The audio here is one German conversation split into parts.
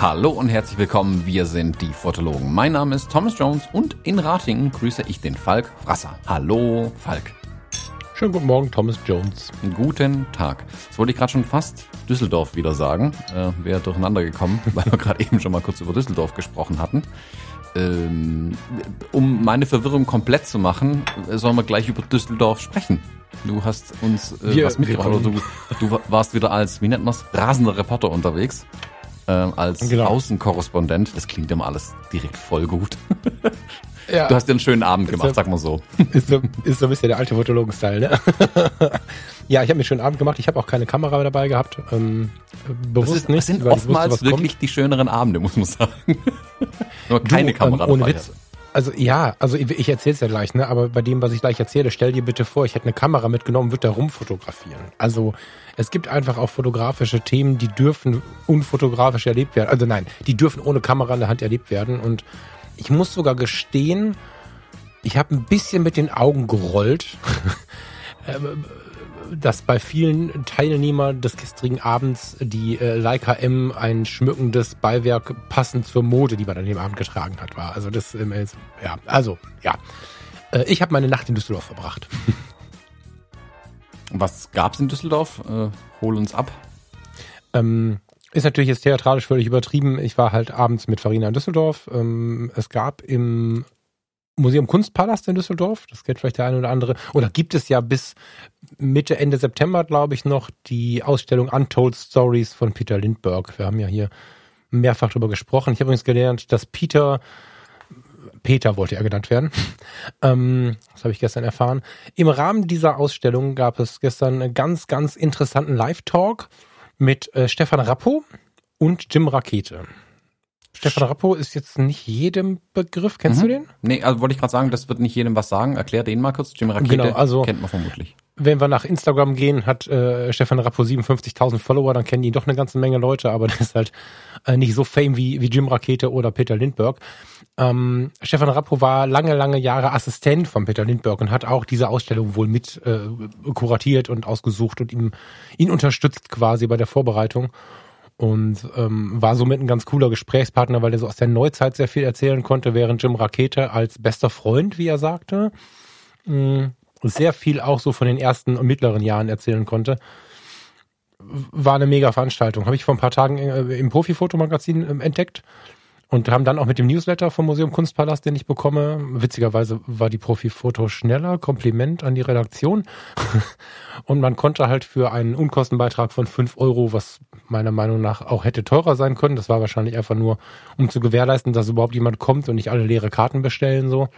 Hallo und herzlich willkommen, wir sind die Fotologen. Mein Name ist Thomas Jones und in Ratingen grüße ich den Falk Frasser. Hallo, Falk. Schönen guten Morgen, Thomas Jones. Guten Tag. Das wollte ich gerade schon fast Düsseldorf wieder sagen. Äh, Wäre durcheinander gekommen, weil wir gerade eben schon mal kurz über Düsseldorf gesprochen hatten. Ähm, um meine Verwirrung komplett zu machen, sollen wir gleich über Düsseldorf sprechen. Du hast uns äh, wir, was mitgebracht. Du, du warst wieder als, wie nennt man's, rasender Reporter unterwegs äh, als genau. Außenkorrespondent. Das klingt immer alles direkt voll gut. Ja. Du hast dir einen schönen Abend gemacht, so, sag mal so. Ist so, ist so ein bisschen der alte Fotologen-Style, ne? ja, ich habe mir einen schönen Abend gemacht. Ich habe auch keine Kamera dabei gehabt. Ähm, bewusst das ist, nicht. Das sind oftmals wusste, wirklich kommt. die schöneren Abende, muss man sagen. Nur keine du, Kamera ähm, ohne dabei. Witz. Also ja, also ich, ich erzähle es ja gleich, ne? Aber bei dem, was ich gleich erzähle, stell dir bitte vor, ich hätte eine Kamera mitgenommen, würde da rumfotografieren. Also es gibt einfach auch fotografische Themen, die dürfen unfotografisch erlebt werden. Also nein, die dürfen ohne Kamera in der Hand erlebt werden. Und ich muss sogar gestehen, ich habe ein bisschen mit den Augen gerollt. Ähm, dass bei vielen Teilnehmern des gestrigen Abends die äh, Leica M ein schmückendes Beiwerk passend zur Mode, die man an dem Abend getragen hat, war. Also das, ähm, ja, also ja. Äh, ich habe meine Nacht in Düsseldorf verbracht. Was gab's in Düsseldorf? Äh, hol uns ab. Ähm, ist natürlich jetzt theatralisch völlig übertrieben. Ich war halt abends mit Farina in Düsseldorf. Ähm, es gab im Museum Kunstpalast in Düsseldorf, das kennt vielleicht der eine oder andere, oder gibt es ja bis Mitte, Ende September, glaube ich, noch die Ausstellung Untold Stories von Peter Lindbergh. Wir haben ja hier mehrfach darüber gesprochen. Ich habe übrigens gelernt, dass Peter, Peter wollte er genannt werden, ähm, das habe ich gestern erfahren. Im Rahmen dieser Ausstellung gab es gestern einen ganz, ganz interessanten Live-Talk mit äh, Stefan Rappo und Jim Rakete. Stefan Rappo ist jetzt nicht jedem Begriff. Kennst mhm. du den? Nee, also wollte ich gerade sagen, das wird nicht jedem was sagen. Erklär den mal kurz. Jim Rakete genau, also, kennt man vermutlich. Wenn wir nach Instagram gehen, hat äh, Stefan Rappo 57.000 Follower, dann kennen ihn doch eine ganze Menge Leute, aber das ist halt äh, nicht so fame wie, wie Jim Rakete oder Peter Lindbergh. Ähm, Stefan Rappo war lange, lange Jahre Assistent von Peter Lindbergh und hat auch diese Ausstellung wohl mit äh, kuratiert und ausgesucht und ihm, ihn unterstützt quasi bei der Vorbereitung und ähm, war somit ein ganz cooler Gesprächspartner, weil er so aus der Neuzeit sehr viel erzählen konnte, während Jim Rakete als bester Freund, wie er sagte, mh, mm, sehr viel auch so von den ersten und mittleren Jahren erzählen konnte. War eine mega Veranstaltung. Habe ich vor ein paar Tagen äh, im Profi-Fotomagazin äh, entdeckt und haben dann auch mit dem Newsletter vom Museum Kunstpalast, den ich bekomme, witzigerweise war die Profi-Foto schneller, Kompliment an die Redaktion. und man konnte halt für einen Unkostenbeitrag von fünf Euro, was meiner Meinung nach auch hätte teurer sein können, das war wahrscheinlich einfach nur, um zu gewährleisten, dass überhaupt jemand kommt und nicht alle leere Karten bestellen, so.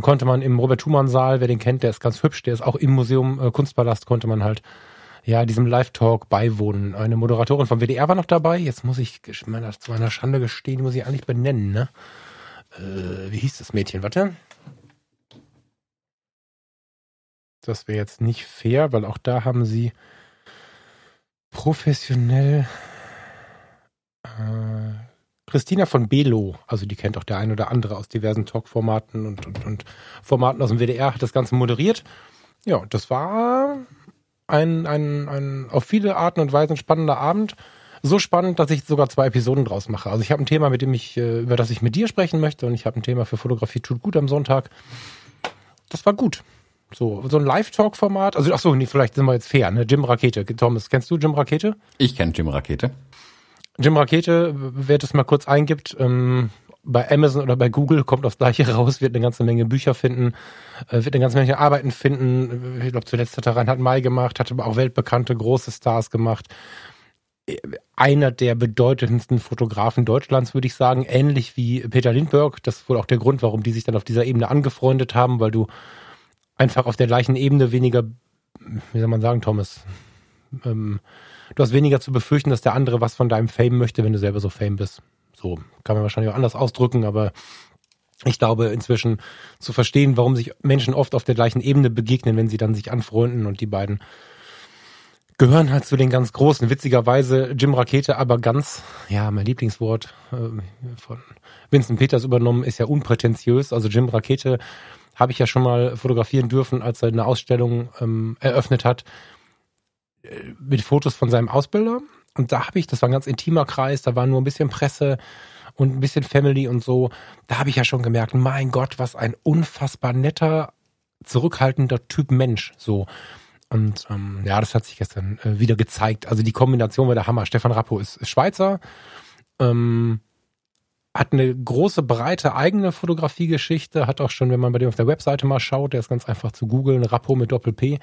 Konnte man im Robert-Schumann-Saal, wer den kennt, der ist ganz hübsch, der ist auch im Museum äh, Kunstpalast, konnte man halt ja, diesem Live-Talk beiwohnen. Eine Moderatorin vom WDR war noch dabei. Jetzt muss ich meiner, zu meiner Schande gestehen, muss ich eigentlich benennen, ne? Äh, wie hieß das Mädchen? Warte. Das wäre jetzt nicht fair, weil auch da haben sie professionell äh, Christina von Belo, also die kennt auch der ein oder andere aus diversen Talk-Formaten und, und, und Formaten aus dem WDR, hat das Ganze moderiert. Ja, das war ein, ein, ein auf viele Arten und Weisen spannender Abend. So spannend, dass ich sogar zwei Episoden draus mache. Also ich habe ein Thema, mit dem ich, äh, über das ich mit dir sprechen möchte und ich habe ein Thema für Fotografie tut gut am Sonntag. Das war gut. So, so ein Live-Talk-Format. Also, ach so, nee, vielleicht sind wir jetzt fair, ne? Jim Rakete. Thomas, kennst du Jim Rakete? Ich kenne Jim Rakete. Jim Rakete, wer das mal kurz eingibt, ähm, bei Amazon oder bei Google kommt aufs Gleiche raus, wird eine ganze Menge Bücher finden, äh, wird eine ganze Menge Arbeiten finden. Ich glaube, zuletzt hat er Reinhard May gemacht, hat aber auch weltbekannte große Stars gemacht. Einer der bedeutendsten Fotografen Deutschlands, würde ich sagen, ähnlich wie Peter Lindbergh. Das ist wohl auch der Grund, warum die sich dann auf dieser Ebene angefreundet haben, weil du einfach auf der gleichen Ebene weniger, wie soll man sagen, Thomas, ähm, du hast weniger zu befürchten, dass der andere was von deinem Fame möchte, wenn du selber so Fame bist. So kann man wahrscheinlich auch anders ausdrücken, aber ich glaube inzwischen zu verstehen, warum sich Menschen oft auf der gleichen Ebene begegnen, wenn sie dann sich anfreunden und die beiden gehören halt zu den ganz großen. Witzigerweise Jim Rakete, aber ganz, ja, mein Lieblingswort äh, von Vincent Peters übernommen, ist ja unprätentiös. Also Jim Rakete habe ich ja schon mal fotografieren dürfen, als er eine Ausstellung ähm, eröffnet hat mit Fotos von seinem Ausbilder. Und da habe ich, das war ein ganz intimer Kreis, da war nur ein bisschen Presse und ein bisschen Family und so. Da habe ich ja schon gemerkt, mein Gott, was ein unfassbar netter, zurückhaltender Typ Mensch. So. Und ähm, ja, das hat sich gestern äh, wieder gezeigt. Also die Kombination war der Hammer. Stefan Rappo ist, ist Schweizer, ähm, hat eine große, breite eigene Fotografiegeschichte, hat auch schon, wenn man bei dem auf der Webseite mal schaut, der ist ganz einfach zu googeln, Rappo mit Doppel-P,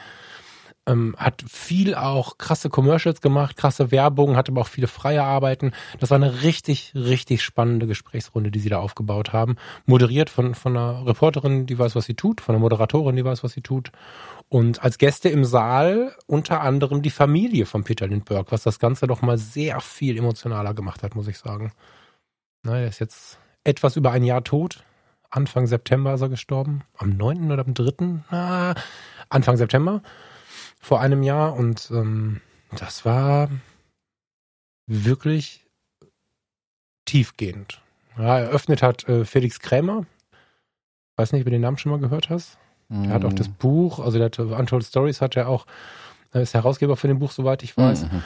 ähm, hat viel auch krasse Commercials gemacht, krasse Werbung, hat aber auch viele freie Arbeiten. Das war eine richtig, richtig spannende Gesprächsrunde, die sie da aufgebaut haben. Moderiert von, von einer Reporterin, die weiß, was sie tut, von einer Moderatorin, die weiß, was sie tut. Und als Gäste im Saal unter anderem die Familie von Peter Lindbergh, was das Ganze doch mal sehr viel emotionaler gemacht hat, muss ich sagen. Na, er ist jetzt etwas über ein Jahr tot. Anfang September ist er gestorben. Am 9. oder am 3. Ah, Anfang September vor einem Jahr. Und ähm, das war wirklich tiefgehend. Ja, eröffnet hat äh, Felix Krämer. Weiß nicht, ob du den Namen schon mal gehört hast. Mhm. Er hat auch das mhm. Buch, also der hat Untold Stories hat er auch, er ist Herausgeber für den Buch, soweit ich weiß. Mhm.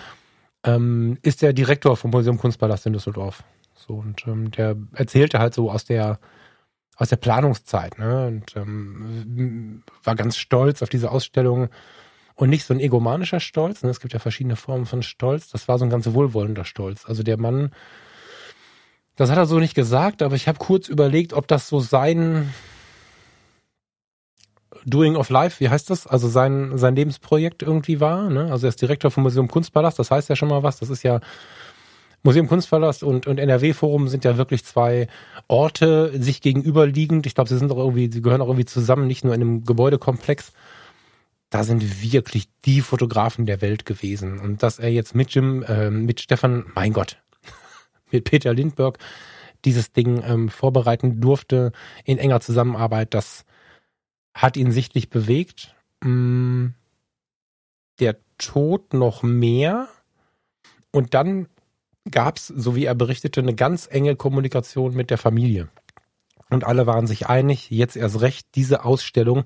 Ähm, ist der Direktor vom Museum Kunstpalast in Düsseldorf. So, und ähm, der erzählte halt so aus der aus der Planungszeit, ne? Und ähm, war ganz stolz auf diese Ausstellung und nicht so ein egomanischer Stolz. Ne? Es gibt ja verschiedene Formen von Stolz. Das war so ein ganz wohlwollender Stolz. Also der Mann, das hat er so nicht gesagt, aber ich habe kurz überlegt, ob das so sein Doing of Life, wie heißt das? Also sein, sein Lebensprojekt irgendwie war. Ne? Also er ist Direktor vom Museum Kunstpalast, das heißt ja schon mal was. Das ist ja Museum Kunstpalast und, und NRW-Forum sind ja wirklich zwei Orte sich gegenüberliegend. Ich glaube, sie sind auch irgendwie, sie gehören auch irgendwie zusammen, nicht nur in einem Gebäudekomplex. Da sind wirklich die Fotografen der Welt gewesen. Und dass er jetzt mit Jim, äh, mit Stefan, mein Gott, mit Peter Lindbergh dieses Ding ähm, vorbereiten durfte in enger Zusammenarbeit, das hat ihn sichtlich bewegt. Mm, der Tod noch mehr. Und dann gab es, so wie er berichtete, eine ganz enge Kommunikation mit der Familie. Und alle waren sich einig, jetzt erst recht, diese Ausstellung,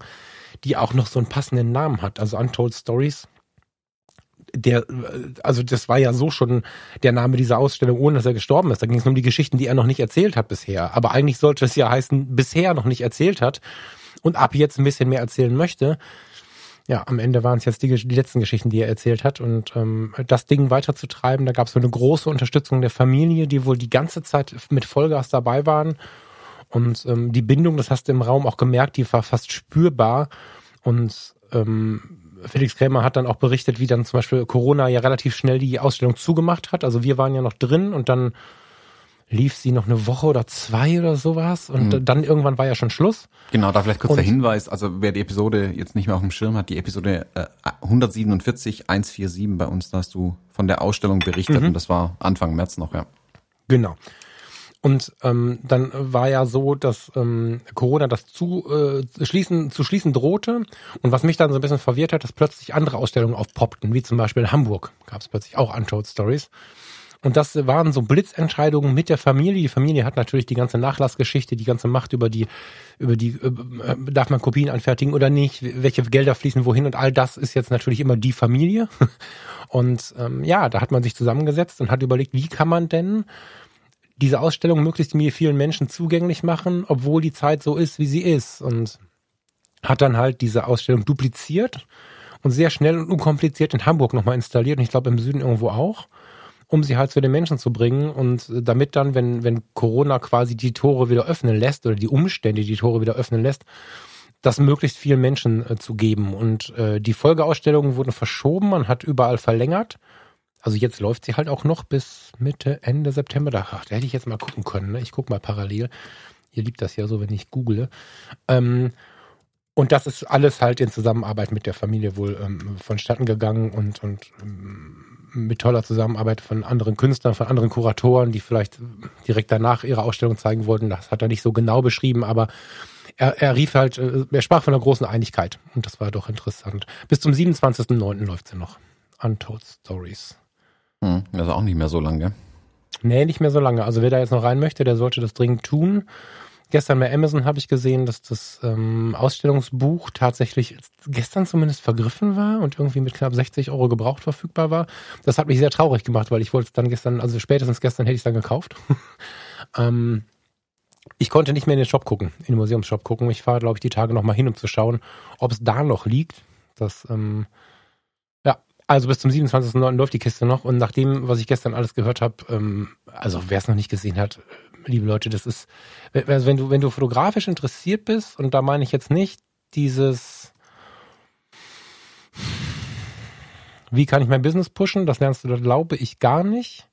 die auch noch so einen passenden Namen hat, also Untold Stories. Der, also das war ja so schon der Name dieser Ausstellung, ohne dass er gestorben ist. Da ging es um die Geschichten, die er noch nicht erzählt hat bisher. Aber eigentlich sollte es ja heißen, bisher noch nicht erzählt hat und ab jetzt ein bisschen mehr erzählen möchte. Ja, am Ende waren es jetzt die, die letzten Geschichten, die er erzählt hat. Und ähm, das Ding weiterzutreiben, da gab es so eine große Unterstützung der Familie, die wohl die ganze Zeit mit Vollgas dabei waren. Und ähm, die Bindung, das hast du im Raum auch gemerkt, die war fast spürbar. Und ähm, Felix Krämer hat dann auch berichtet, wie dann zum Beispiel Corona ja relativ schnell die Ausstellung zugemacht hat. Also wir waren ja noch drin und dann lief sie noch eine Woche oder zwei oder sowas und mhm. dann irgendwann war ja schon Schluss. Genau, da vielleicht kurz und der Hinweis, also wer die Episode jetzt nicht mehr auf dem Schirm hat, die Episode äh, 147, 147 bei uns, da hast du von der Ausstellung berichtet mhm. und das war Anfang März noch, ja. Genau. Und ähm, dann war ja so, dass ähm, Corona das zu äh, schließen zu schließen drohte. Und was mich dann so ein bisschen verwirrt hat, dass plötzlich andere Ausstellungen aufpoppten, wie zum Beispiel in Hamburg gab es plötzlich auch Untold Stories. Und das waren so Blitzentscheidungen mit der Familie. Die Familie hat natürlich die ganze Nachlassgeschichte, die ganze Macht über die, über die, äh, darf man Kopien anfertigen oder nicht, welche Gelder fließen wohin und all das ist jetzt natürlich immer die Familie. Und ähm, ja, da hat man sich zusammengesetzt und hat überlegt, wie kann man denn diese Ausstellung möglichst mir vielen Menschen zugänglich machen, obwohl die Zeit so ist, wie sie ist. Und hat dann halt diese Ausstellung dupliziert und sehr schnell und unkompliziert in Hamburg nochmal installiert und ich glaube im Süden irgendwo auch um sie halt zu den Menschen zu bringen und damit dann, wenn, wenn Corona quasi die Tore wieder öffnen lässt oder die Umstände die Tore wieder öffnen lässt, das möglichst vielen Menschen äh, zu geben. Und äh, die Folgeausstellungen wurden verschoben, man hat überall verlängert. Also jetzt läuft sie halt auch noch bis Mitte, Ende September. Da, ach, da hätte ich jetzt mal gucken können. Ne? Ich gucke mal parallel. Ihr liebt das ja so, wenn ich google. Ähm, und das ist alles halt in Zusammenarbeit mit der Familie wohl ähm, vonstatten gegangen und, und ähm, mit toller Zusammenarbeit von anderen Künstlern, von anderen Kuratoren, die vielleicht direkt danach ihre Ausstellung zeigen wollten. Das hat er nicht so genau beschrieben, aber er, er rief halt, äh, er sprach von einer großen Einigkeit und das war doch interessant. Bis zum 27.09. läuft sie noch. Untold Stories. Hm, das ist auch nicht mehr so lange. Nee, nicht mehr so lange. Also wer da jetzt noch rein möchte, der sollte das dringend tun. Gestern bei Amazon habe ich gesehen, dass das ähm, Ausstellungsbuch tatsächlich gestern zumindest vergriffen war und irgendwie mit knapp 60 Euro gebraucht verfügbar war. Das hat mich sehr traurig gemacht, weil ich wollte es dann gestern, also spätestens gestern hätte ich es dann gekauft. ähm, ich konnte nicht mehr in den Shop gucken, in den Museumsshop gucken. Ich fahre, glaube ich, die Tage nochmal hin, um zu schauen, ob es da noch liegt. Das, ähm, also bis zum 27.09. läuft die Kiste noch. Und nach dem, was ich gestern alles gehört habe, ähm, also wer es noch nicht gesehen hat, liebe Leute, das ist, also wenn du, wenn du fotografisch interessiert bist, und da meine ich jetzt nicht dieses, wie kann ich mein Business pushen, das lernst du glaube ich, gar nicht.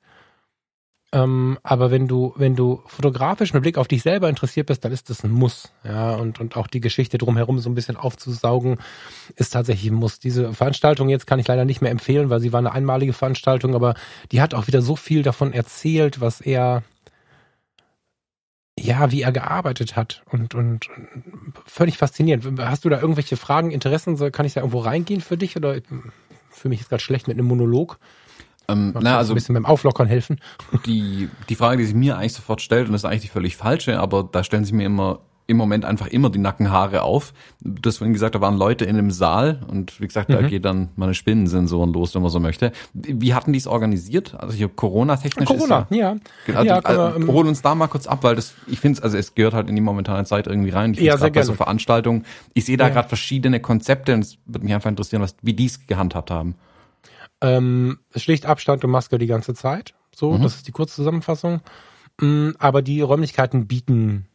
Ähm, aber wenn du, wenn du fotografisch mit Blick auf dich selber interessiert bist, dann ist das ein Muss. Ja, und, und auch die Geschichte drumherum so ein bisschen aufzusaugen, ist tatsächlich ein Muss. Diese Veranstaltung jetzt kann ich leider nicht mehr empfehlen, weil sie war eine einmalige Veranstaltung, aber die hat auch wieder so viel davon erzählt, was er, ja, wie er gearbeitet hat und, und, und völlig faszinierend. Hast du da irgendwelche Fragen, Interessen? Kann ich da irgendwo reingehen für dich oder für mich ist gerade schlecht mit einem Monolog? Ähm, na, also ein bisschen beim Auflockern helfen. Die, die Frage, die sich mir eigentlich sofort stellt, und das ist eigentlich die völlig falsche, aber da stellen sich mir immer im Moment einfach immer die Nackenhaare auf. Du hast vorhin gesagt, da waren Leute in dem Saal und wie gesagt, mhm. da geht dann meine Spinnensensoren los, wenn man so möchte. Wie hatten die es organisiert? Also hier Corona-technisch Corona, ist ja. Genau, ja also, äh, hol uns da mal kurz ab, weil das, ich finde es, also es gehört halt in die momentane Zeit irgendwie rein. Ich ja, sehr bei so Veranstaltungen. Ich sehe da ja. gerade verschiedene Konzepte und es würde mich einfach interessieren, was, wie die es gehandhabt haben. Ähm, schlicht Abstand und Maske die ganze Zeit. So, mhm. das ist die Kurzzusammenfassung. Mm, aber die Räumlichkeiten bieten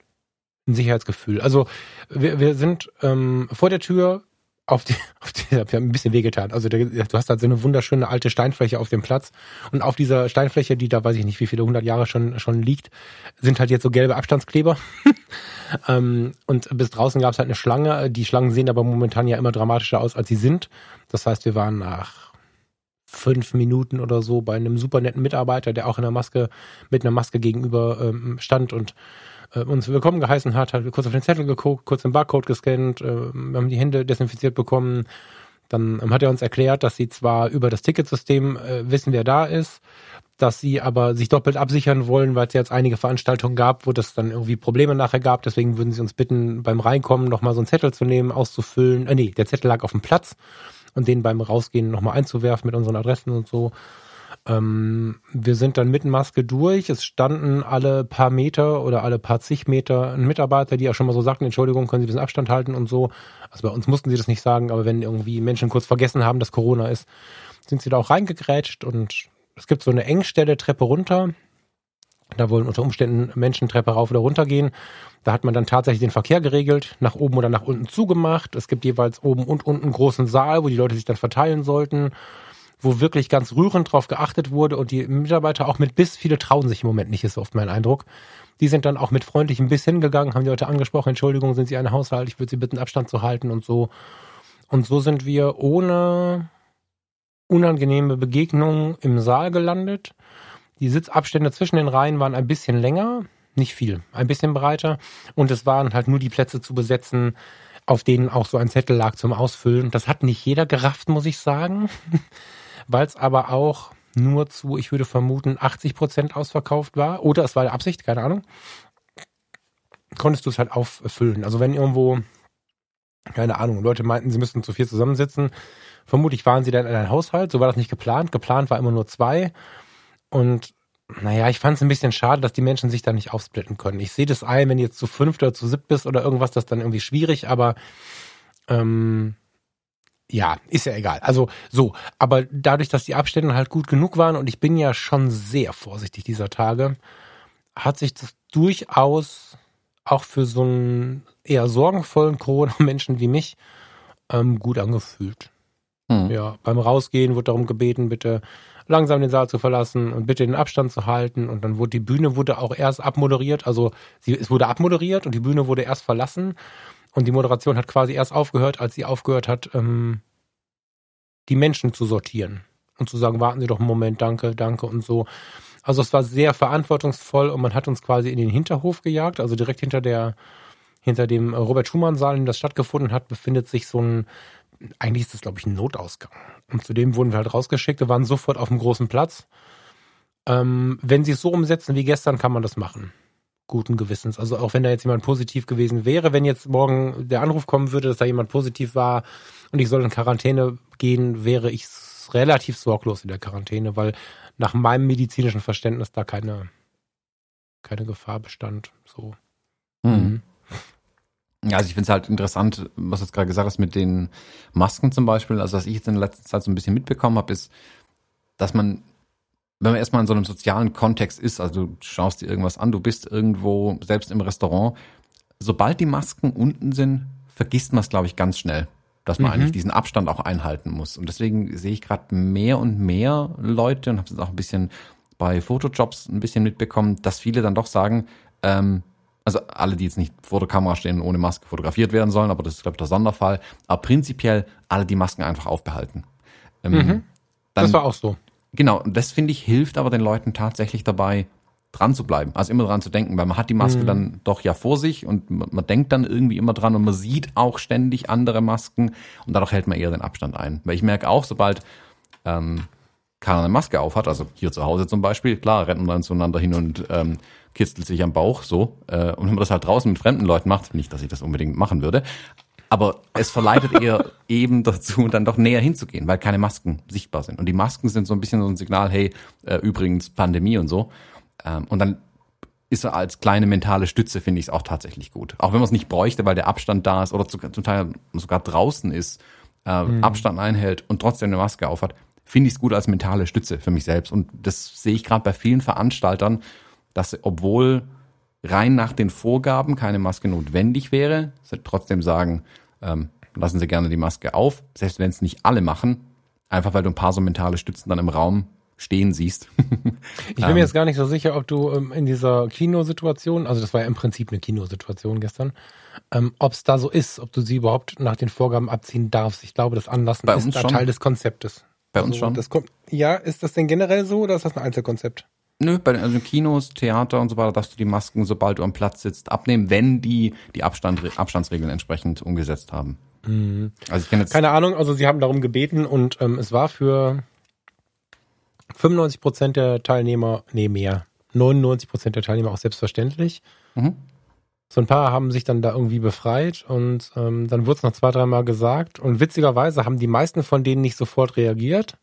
ein Sicherheitsgefühl. Also wir, wir sind ähm, vor der Tür auf die, auf die, wir haben ein bisschen wehgetan. Also der, du hast halt so eine wunderschöne alte Steinfläche auf dem Platz und auf dieser Steinfläche, die da weiß ich nicht, wie viele hundert Jahre schon schon liegt, sind halt jetzt so gelbe Abstandskleber. ähm, und bis draußen gab es halt eine Schlange. Die Schlangen sehen aber momentan ja immer dramatischer aus, als sie sind. Das heißt, wir waren nach fünf Minuten oder so bei einem super netten Mitarbeiter, der auch in der Maske mit einer Maske gegenüber ähm, stand und äh, uns willkommen geheißen hat, hat kurz auf den Zettel geguckt, kurz den Barcode gescannt, äh, wir haben die Hände desinfiziert bekommen. Dann ähm, hat er uns erklärt, dass sie zwar über das Ticketsystem äh, wissen, wer da ist, dass sie aber sich doppelt absichern wollen, weil es jetzt einige Veranstaltungen gab, wo das dann irgendwie Probleme nachher gab. Deswegen würden sie uns bitten, beim Reinkommen nochmal so einen Zettel zu nehmen, auszufüllen. Äh, nee, der Zettel lag auf dem Platz und den beim Rausgehen nochmal einzuwerfen mit unseren Adressen und so. Ähm, wir sind dann mit Maske durch. Es standen alle paar Meter oder alle paar zig Meter ein Mitarbeiter, die ja schon mal so sagten, Entschuldigung, können Sie ein bisschen Abstand halten und so. Also bei uns mussten sie das nicht sagen, aber wenn irgendwie Menschen kurz vergessen haben, dass Corona ist, sind sie da auch reingegrätscht und es gibt so eine Engstelle Treppe runter. Da wollen unter Umständen Menschen Treppe rauf oder runter gehen. Da hat man dann tatsächlich den Verkehr geregelt, nach oben oder nach unten zugemacht. Es gibt jeweils oben und unten einen großen Saal, wo die Leute sich dann verteilen sollten wo wirklich ganz rührend drauf geachtet wurde und die Mitarbeiter auch mit Biss, viele trauen sich im Moment nicht, ist oft mein Eindruck. Die sind dann auch mit freundlichem Biss hingegangen, haben die Leute angesprochen, Entschuldigung, sind Sie ein Haushalt, ich würde Sie bitten, Abstand zu halten und so. Und so sind wir ohne unangenehme Begegnungen im Saal gelandet. Die Sitzabstände zwischen den Reihen waren ein bisschen länger, nicht viel, ein bisschen breiter. Und es waren halt nur die Plätze zu besetzen, auf denen auch so ein Zettel lag zum Ausfüllen. Das hat nicht jeder gerafft, muss ich sagen weil es aber auch nur zu, ich würde vermuten, 80 Prozent ausverkauft war. Oder es war der Absicht, keine Ahnung. Konntest du es halt auffüllen. Also wenn irgendwo, keine Ahnung, Leute meinten, sie müssten zu viel zusammensitzen, vermutlich waren sie dann in einem Haushalt. So war das nicht geplant. Geplant war immer nur zwei. Und naja, ich fand es ein bisschen schade, dass die Menschen sich da nicht aufsplitten können. Ich sehe das ein, wenn du jetzt zu fünft oder zu siebt bist oder irgendwas, das ist dann irgendwie schwierig, aber ähm, ja, ist ja egal. Also so, aber dadurch, dass die Abstände halt gut genug waren und ich bin ja schon sehr vorsichtig dieser Tage, hat sich das durchaus auch für so einen eher sorgenvollen Corona-Menschen wie mich ähm, gut angefühlt. Mhm. Ja, beim Rausgehen wurde darum gebeten, bitte langsam den Saal zu verlassen und bitte den Abstand zu halten. Und dann wurde die Bühne wurde auch erst abmoderiert. Also sie, es wurde abmoderiert und die Bühne wurde erst verlassen. Und die Moderation hat quasi erst aufgehört, als sie aufgehört hat, ähm, die Menschen zu sortieren und zu sagen, warten Sie doch einen Moment, danke, danke und so. Also es war sehr verantwortungsvoll und man hat uns quasi in den Hinterhof gejagt, also direkt hinter der hinter dem Robert Schumann Saal, in dem das stattgefunden hat, befindet sich so ein eigentlich ist das, glaube ich, ein Notausgang. Und zudem wurden wir halt rausgeschickt, wir waren sofort auf dem großen Platz. Ähm, wenn sie es so umsetzen wie gestern, kann man das machen. Guten Gewissens. Also auch wenn da jetzt jemand positiv gewesen wäre, wenn jetzt morgen der Anruf kommen würde, dass da jemand positiv war und ich soll in Quarantäne gehen, wäre ich relativ sorglos in der Quarantäne, weil nach meinem medizinischen Verständnis da keine, keine Gefahr bestand. So. Mhm. Ja, also ich finde es halt interessant, was du jetzt gerade gesagt hast mit den Masken zum Beispiel. Also was ich jetzt in der letzten Zeit so ein bisschen mitbekommen habe, ist, dass man, wenn man erstmal in so einem sozialen Kontext ist, also du schaust dir irgendwas an, du bist irgendwo, selbst im Restaurant, sobald die Masken unten sind, vergisst man es, glaube ich, ganz schnell, dass man mhm. eigentlich diesen Abstand auch einhalten muss. Und deswegen sehe ich gerade mehr und mehr Leute und habe es auch ein bisschen bei Fotojobs ein bisschen mitbekommen, dass viele dann doch sagen, ähm, also alle, die jetzt nicht vor der Kamera stehen ohne Maske fotografiert werden sollen, aber das ist, glaube ich, der Sonderfall. Aber prinzipiell alle die Masken einfach aufbehalten. Ähm, mhm. Dann, das war auch so. Genau, und das finde ich hilft aber den Leuten tatsächlich dabei, dran zu bleiben, also immer dran zu denken, weil man hat die Maske mhm. dann doch ja vor sich und man, man, denkt dann irgendwie immer dran und man sieht auch ständig andere Masken und dadurch hält man eher den Abstand ein. Weil ich merke auch, sobald ähm, keiner eine Maske auf hat, also hier zu Hause zum Beispiel, klar, rennen wir dann zueinander hin und ähm, kitzelt sich am Bauch so. Äh, und wenn man das halt draußen mit fremden Leuten macht, nicht, dass ich das unbedingt machen würde, aber es verleitet eher eben dazu, dann doch näher hinzugehen, weil keine Masken sichtbar sind. Und die Masken sind so ein bisschen so ein Signal, hey, äh, übrigens Pandemie und so. Ähm, und dann ist er als kleine mentale Stütze, finde ich es auch tatsächlich gut. Auch wenn man es nicht bräuchte, weil der Abstand da ist oder zu, zum Teil sogar draußen ist, äh, mhm. Abstand einhält und trotzdem eine Maske aufhat, finde ich es gut als mentale Stütze für mich selbst. Und das sehe ich gerade bei vielen Veranstaltern, dass obwohl rein nach den Vorgaben keine Maske notwendig wäre, sie trotzdem sagen, ähm, lassen Sie gerne die Maske auf, selbst wenn es nicht alle machen, einfach weil du ein paar so mentale Stützen dann im Raum stehen siehst. ich bin mir jetzt gar nicht so sicher, ob du ähm, in dieser Kinosituation, also das war ja im Prinzip eine Kinosituation gestern, ähm, ob es da so ist, ob du sie überhaupt nach den Vorgaben abziehen darfst. Ich glaube, das Anlassen ist da Teil des Konzeptes. Bei uns also, schon. Kommt, ja, ist das denn generell so oder ist das ein Einzelkonzept? Nö, bei den also Kinos, Theater und so weiter darfst du die Masken, sobald du am Platz sitzt, abnehmen, wenn die die Abstand, Abstandsregeln entsprechend umgesetzt haben. Mhm. Also ich kenne jetzt keine Ahnung. Also sie haben darum gebeten und ähm, es war für 95 Prozent der Teilnehmer, nee mehr, 99 Prozent der Teilnehmer auch selbstverständlich. Mhm. So ein paar haben sich dann da irgendwie befreit und ähm, dann wurde es noch zwei, dreimal gesagt und witzigerweise haben die meisten von denen nicht sofort reagiert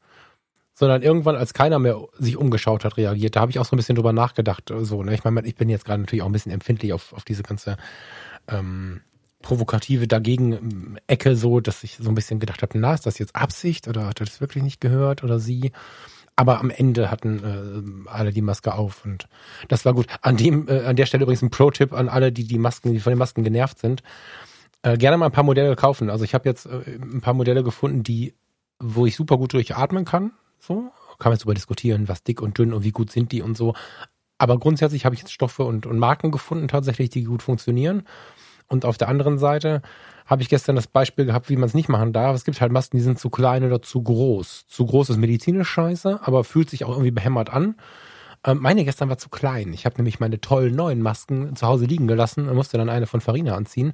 sondern irgendwann, als keiner mehr sich umgeschaut hat, reagiert. Da habe ich auch so ein bisschen drüber nachgedacht. So, ne? Ich meine, ich bin jetzt gerade natürlich auch ein bisschen empfindlich auf, auf diese ganze ähm, provokative Dagegen-Ecke, so, dass ich so ein bisschen gedacht habe, na, ist das jetzt Absicht oder hat er das wirklich nicht gehört oder sie? Aber am Ende hatten äh, alle die Maske auf und das war gut. An dem, äh, an der Stelle übrigens ein Pro-Tipp an alle, die die Masken, die von den Masken genervt sind. Äh, gerne mal ein paar Modelle kaufen. Also ich habe jetzt äh, ein paar Modelle gefunden, die, wo ich super gut durchatmen kann. So, kann man jetzt darüber diskutieren, was dick und dünn und wie gut sind die und so. Aber grundsätzlich habe ich jetzt Stoffe und, und Marken gefunden, tatsächlich, die gut funktionieren. Und auf der anderen Seite habe ich gestern das Beispiel gehabt, wie man es nicht machen darf. Es gibt halt Masken, die sind zu klein oder zu groß. Zu groß ist medizinisch scheiße, aber fühlt sich auch irgendwie behämmert an. Ähm, meine gestern war zu klein. Ich habe nämlich meine tollen neuen Masken zu Hause liegen gelassen und musste dann eine von Farina anziehen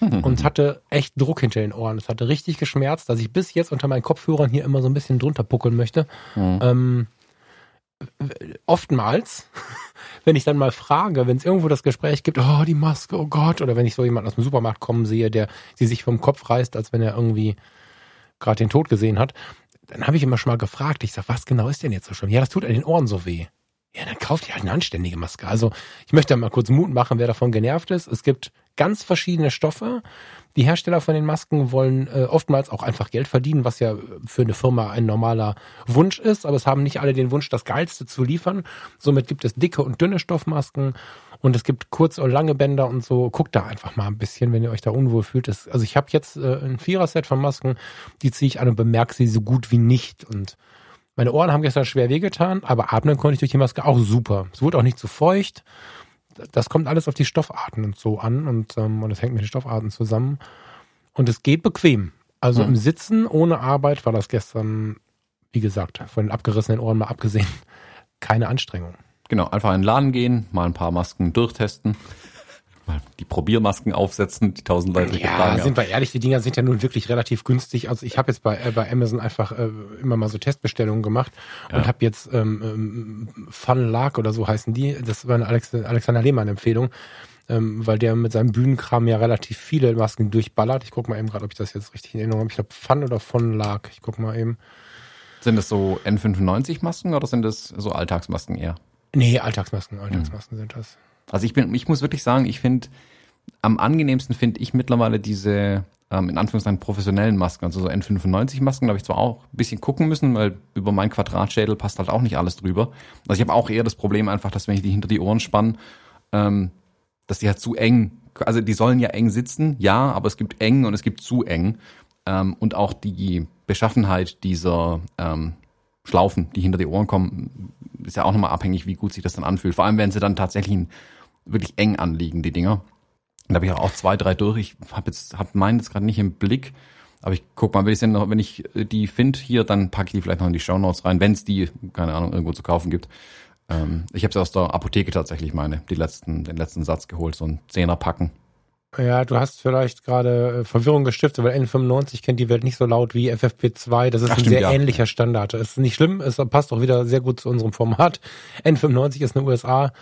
und hatte echt Druck hinter den Ohren. Es hatte richtig geschmerzt, dass ich bis jetzt unter meinen Kopfhörern hier immer so ein bisschen drunter puckeln möchte. Mhm. Ähm, oftmals, wenn ich dann mal frage, wenn es irgendwo das Gespräch gibt, oh, die Maske, oh Gott, oder wenn ich so jemanden aus dem Supermarkt kommen sehe, der sie sich vom Kopf reißt, als wenn er irgendwie gerade den Tod gesehen hat, dann habe ich immer schon mal gefragt, ich sag, was genau ist denn jetzt so schlimm? Ja, das tut an den Ohren so weh. Ja, dann kauft ihr halt eine anständige Maske. Also ich möchte mal kurz Mut machen, wer davon genervt ist. Es gibt ganz verschiedene Stoffe. Die Hersteller von den Masken wollen äh, oftmals auch einfach Geld verdienen, was ja für eine Firma ein normaler Wunsch ist. Aber es haben nicht alle den Wunsch, das Geilste zu liefern. Somit gibt es dicke und dünne Stoffmasken und es gibt kurze und lange Bänder und so. Guckt da einfach mal ein bisschen, wenn ihr euch da unwohl fühlt. Das, also ich habe jetzt äh, ein Vierer-Set von Masken, die ziehe ich an und bemerke sie so gut wie nicht. Und meine Ohren haben gestern schwer wehgetan, aber atmen konnte ich durch die Maske auch super. Es wurde auch nicht zu feucht. Das kommt alles auf die Stoffarten und so an und, ähm, und es hängt mit den Stoffarten zusammen. Und es geht bequem. Also mhm. im Sitzen ohne Arbeit war das gestern, wie gesagt, von den abgerissenen Ohren mal abgesehen, keine Anstrengung. Genau, einfach in den Laden gehen, mal ein paar Masken durchtesten. Mal die Probiermasken aufsetzen, die tausend Leute Ja, getragen sind wir ehrlich, die Dinger sind ja nun wirklich relativ günstig. Also ich habe jetzt bei, äh, bei Amazon einfach äh, immer mal so Testbestellungen gemacht Ja. und habe jetzt ähm, ähm, Fun Lark oder so heißen die. Das war eine Alex Alexander Lehmann-Empfehlung, ähm, weil der mit seinem Bühnenkram ja relativ viele Masken durchballert. Ich guck mal eben gerade, ob ich das jetzt richtig in Erinnerung habe. Ich glaube Fun oder Fun Lark. Ich guck mal eben. Sind das so N95-Masken oder sind das so Alltagsmasken eher? Nee, Alltagsmasken, Alltagsmasken sind das. Also ich bin, ich muss wirklich sagen, ich finde, am angenehmsten finde ich mittlerweile diese, ähm, in Anführungszeichen, professionellen Masken, also so N95-Masken, da habe ich zwar auch ein bisschen gucken müssen, weil über meinen Quadratschädel passt halt auch nicht alles drüber. Also ich habe auch eher das Problem einfach, dass wenn ich die hinter die Ohren spann, ähm, dass die halt zu eng, also die sollen ja eng sitzen, ja, aber es gibt eng und es gibt zu eng. Ähm, und auch die Beschaffenheit dieser ähm, Schlaufen, die hinter die Ohren kommen, ist ja auch nochmal abhängig, wie gut sich das dann anfühlt. Vor allem, wenn sie dann tatsächlich wirklich eng anliegen, die Dinger. Da habe ich auch zwei, drei durch. Ich habe jetzt hab meinen jetzt gerade nicht im Blick, aber ich guck mal, wenn ich, noch, wenn ich äh, die finde hier, dann packe ich die vielleicht noch in die Show Notes rein, wenn es die, keine Ahnung, irgendwo zu kaufen gibt. Ähm, ich habe sie aus der Apotheke tatsächlich meine, die letzten, den letzten Satz geholt, so ein Zehner Packen. Ja, du hast vielleicht gerade äh, Verwirrung gestiftet, weil N95 kennt die Welt nicht so laut wie FFP2. Das ist Ach, ein stimmt, sehr ja. ähnlicher Standard. Es ist nicht schlimm, es passt auch wieder sehr gut zu unserem Format. N95 ist eine USA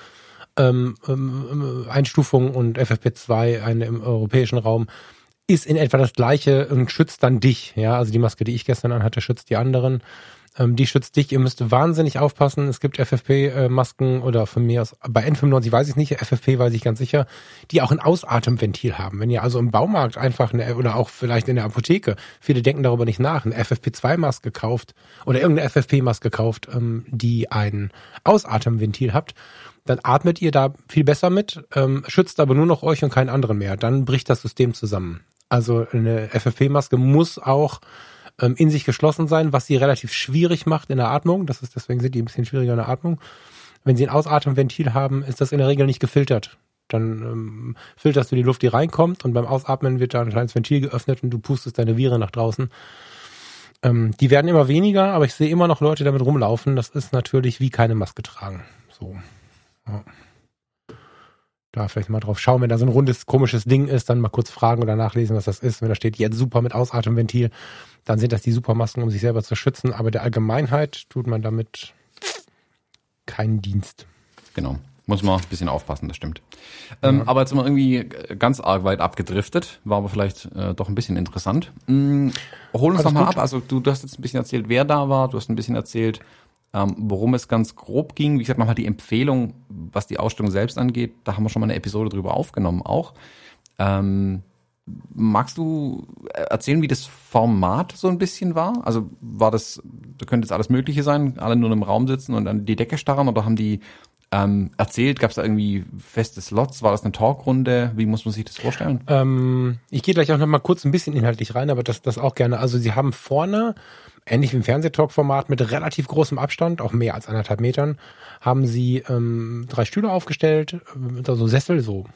ähm, ähm, Einstufung und FFP2 eine im europäischen Raum ist in etwa das gleiche und schützt dann dich. Ja, also die Maske, die ich gestern anhatte, schützt die anderen. Ähm, die schützt dich. Ihr müsst wahnsinnig aufpassen. Es gibt FFP-Masken oder von mir aus, bei N95 weiß ich nicht, FFP weiß ich ganz sicher, die auch ein Ausatemventil haben. Wenn ihr also im Baumarkt einfach eine, oder auch vielleicht in der Apotheke, viele denken darüber nicht nach, eine FFP2-Maske kauft oder irgendeine FFP-Maske kauft, ähm, die ein Ausatemventil habt, dann atmet ihr da viel besser mit, ähm, schützt aber nur noch euch und keinen anderen mehr. Dann bricht das System zusammen. Also eine FFP-Maske muss auch ähm, in sich geschlossen sein, was sie relativ schwierig macht in der Atmung. Das ist deswegen sind die ein bisschen schwieriger in der Atmung. Wenn sie ein Ausatemventil haben, ist das in der Regel nicht gefiltert. Dann ähm, filterst du die Luft, die reinkommt und beim Ausatmen wird da ein kleines Ventil geöffnet und du pustest deine Viren nach draußen. Ähm, die werden immer weniger, aber ich sehe immer noch Leute damit rumlaufen. Das ist natürlich wie keine Maske tragen. So. Ja. Da vielleicht mal drauf schauen, wenn da so ein rundes, komisches Ding ist, dann mal kurz fragen oder nachlesen, was das ist. Wenn da steht, jetzt super mit Ausatemventil, dann sind das die Supermasken, um sich selber zu schützen. Aber der Allgemeinheit tut man damit keinen Dienst. Genau. Muss man ein bisschen aufpassen, das stimmt. Ähm, aber jetzt sind wir irgendwie ganz arg weit abgedriftet, war aber vielleicht äh, doch ein bisschen interessant. Mm, hol uns doch mal gut. ab. Also du, du hast jetzt ein bisschen erzählt, wer da war, du hast ein bisschen erzählt, ähm, worum es ganz grob ging. Wie gesagt, nochmal die Empfehlung, was die Ausstellung selbst angeht, da haben wir schon mal eine Episode drüber aufgenommen auch. Ähm, magst du erzählen, wie das Format so ein bisschen war? Also war das, da könnte jetzt alles Mögliche sein, alle nur im Raum sitzen und an die Decke starren oder haben die ähm, erzählt? Gab es da irgendwie feste Slots? War das eine Talkrunde? Wie muss man sich das vorstellen? Ähm, ich gehe gleich auch noch mal kurz ein bisschen inhaltlich rein, aber das, das auch gerne. Also sie haben vorne, ähnlich wie im Fernsehtalk-Format, mit relativ großem Abstand, auch mehr als anderthalb Metern, haben sie ähm, drei Stühle aufgestellt, so Sessel, so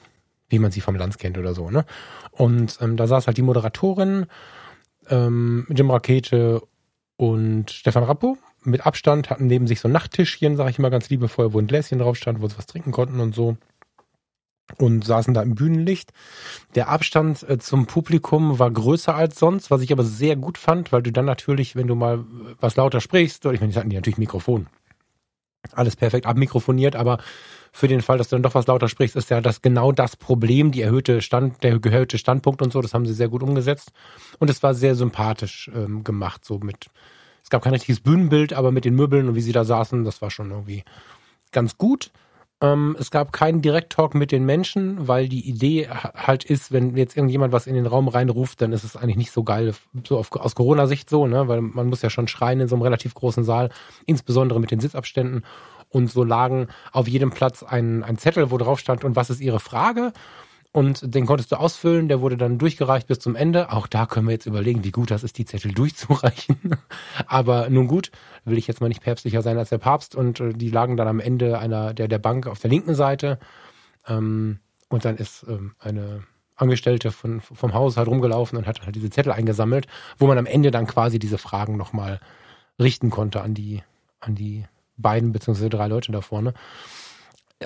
wie man sie vom Lanz kennt oder so. Ne? Und ähm, da saß halt die Moderatorin, ähm, Jim Rakete und Stefan Rappo mit Abstand, hatten neben sich so ein Nachttischchen, sage ich immer ganz liebevoll, wo ein Gläschen drauf stand, wo sie was trinken konnten und so. Und saßen da im Bühnenlicht. Der Abstand äh, zum Publikum war größer als sonst, was ich aber sehr gut fand, weil du dann natürlich, wenn du mal was lauter sprichst, ich meine, die hatten die natürlich Mikrofon. Alles perfekt abmikrofoniert, aber für den Fall, dass du dann doch was lauter sprichst, ist ja das genau das Problem, die erhöhte Stand, der erhöhte Standpunkt und so, das haben sie sehr gut umgesetzt. Und es war sehr sympathisch ähm, gemacht, so mit, es gab kein richtiges Bühnenbild, aber mit den Möbeln und wie sie da saßen, das war schon irgendwie ganz gut. Ähm, es gab keinen Direkttalk mit den Menschen, weil die Idee ha- halt ist, wenn jetzt irgendjemand was in den Raum reinruft, dann ist es eigentlich nicht so geil, so auf, aus Corona-Sicht so, ne? weil man muss ja schon schreien in so einem relativ großen Saal, insbesondere mit den Sitzabständen. Und so lagen auf jedem Platz ein, ein Zettel, wo drauf stand, und was ist Ihre Frage? Und den konntest du ausfüllen, der wurde dann durchgereicht bis zum Ende. Auch da können wir jetzt überlegen, wie gut das ist, die Zettel durchzureichen. Aber nun gut, will ich jetzt mal nicht päpstlicher sein als der Papst. Und äh, die lagen dann am Ende einer der, der Bank auf der linken Seite. Ähm, und dann ist ähm, eine Angestellte von, vom Haus halt rumgelaufen und hat halt diese Zettel eingesammelt, wo man am Ende dann quasi diese Fragen nochmal richten konnte an die, an die beiden beziehungsweise drei Leute da vorne.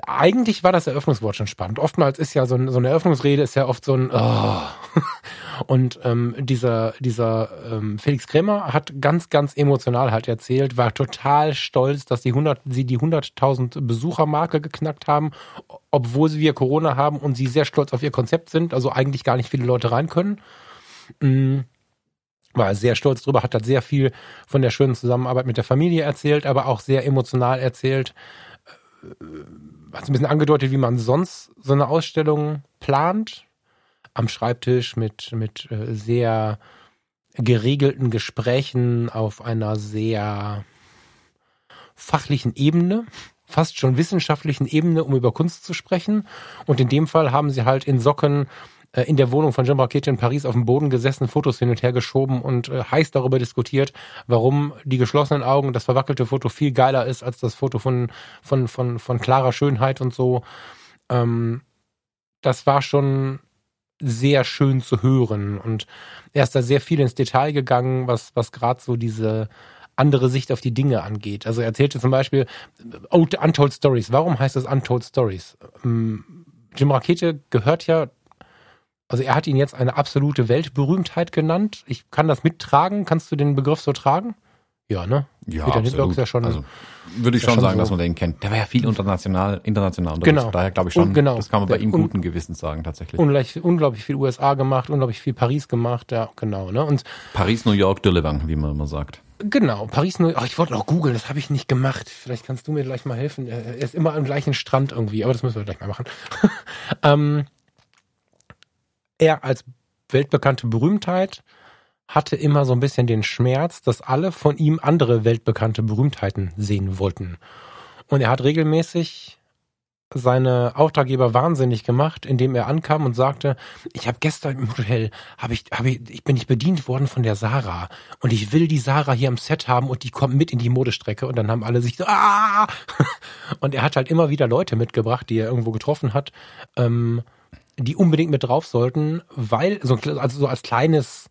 Eigentlich war das Eröffnungswort schon spannend. Oftmals ist ja so, ein, so eine Eröffnungsrede ist ja oft so ein oh. und ähm, dieser dieser ähm, Felix Krämer hat ganz ganz emotional halt erzählt, war total stolz, dass die 100 sie die 100.000 Besuchermarke geknackt haben, obwohl sie wir Corona haben und sie sehr stolz auf ihr Konzept sind, also eigentlich gar nicht viele Leute rein können. Mhm war sehr stolz drüber, hat halt sehr viel von der schönen Zusammenarbeit mit der Familie erzählt, aber auch sehr emotional erzählt, hat ein bisschen angedeutet, wie man sonst so eine Ausstellung plant. Am Schreibtisch mit, mit äh, sehr geregelten Gesprächen auf einer sehr fachlichen Ebene, fast schon wissenschaftlichen Ebene, um über Kunst zu sprechen. Und in dem Fall haben sie halt in Socken äh, in der Wohnung von Jean Braquette in Paris auf dem Boden gesessen, Fotos hin und her geschoben und äh, heiß darüber diskutiert, warum die geschlossenen Augen, das verwackelte Foto viel geiler ist als das Foto von, von, von, von klarer Schönheit und so. Ähm, das war schon sehr schön zu hören und er ist da sehr viel ins Detail gegangen, was, was gerade so diese andere Sicht auf die Dinge angeht. Also er erzählte zum Beispiel oh, Untold Stories. Warum heißt das Untold Stories? Ähm, Jim Rakete gehört ja also er hat ihn jetzt eine absolute Weltberühmtheit genannt. Ich kann das mittragen. Kannst du den Begriff so tragen? Ja, ne? Ja, Peter absolut. Ist ja schon, also würde ich schon sagen, so. dass man den kennt. Der war ja viel international, international unterwegs. Genau. Daher glaube ich schon, genau. das kann man bei ihm guten Gewissens sagen, tatsächlich. Unglaublich, unglaublich viel USA gemacht, unglaublich viel Paris gemacht, ja, genau, ne? Und Paris, New York, Dillewang, wie man immer sagt. Genau, Paris, New York. Ich wollte noch googeln, das habe ich nicht gemacht. Vielleicht kannst du mir gleich mal helfen. Er ist immer am gleichen Strand irgendwie, aber das müssen wir gleich mal machen. ähm, er als weltbekannte Berühmtheit hatte immer so ein bisschen den Schmerz, dass alle von ihm andere weltbekannte Berühmtheiten sehen wollten. Und er hat regelmäßig seine Auftraggeber wahnsinnig gemacht, indem er ankam und sagte, ich habe gestern im Hotel, hab ich, hab ich, ich bin nicht bedient worden von der Sarah und ich will die Sarah hier am Set haben und die kommt mit in die Modestrecke und dann haben alle sich so, ah! Und er hat halt immer wieder Leute mitgebracht, die er irgendwo getroffen hat, ähm, die unbedingt mit drauf sollten, weil, so, also so als kleines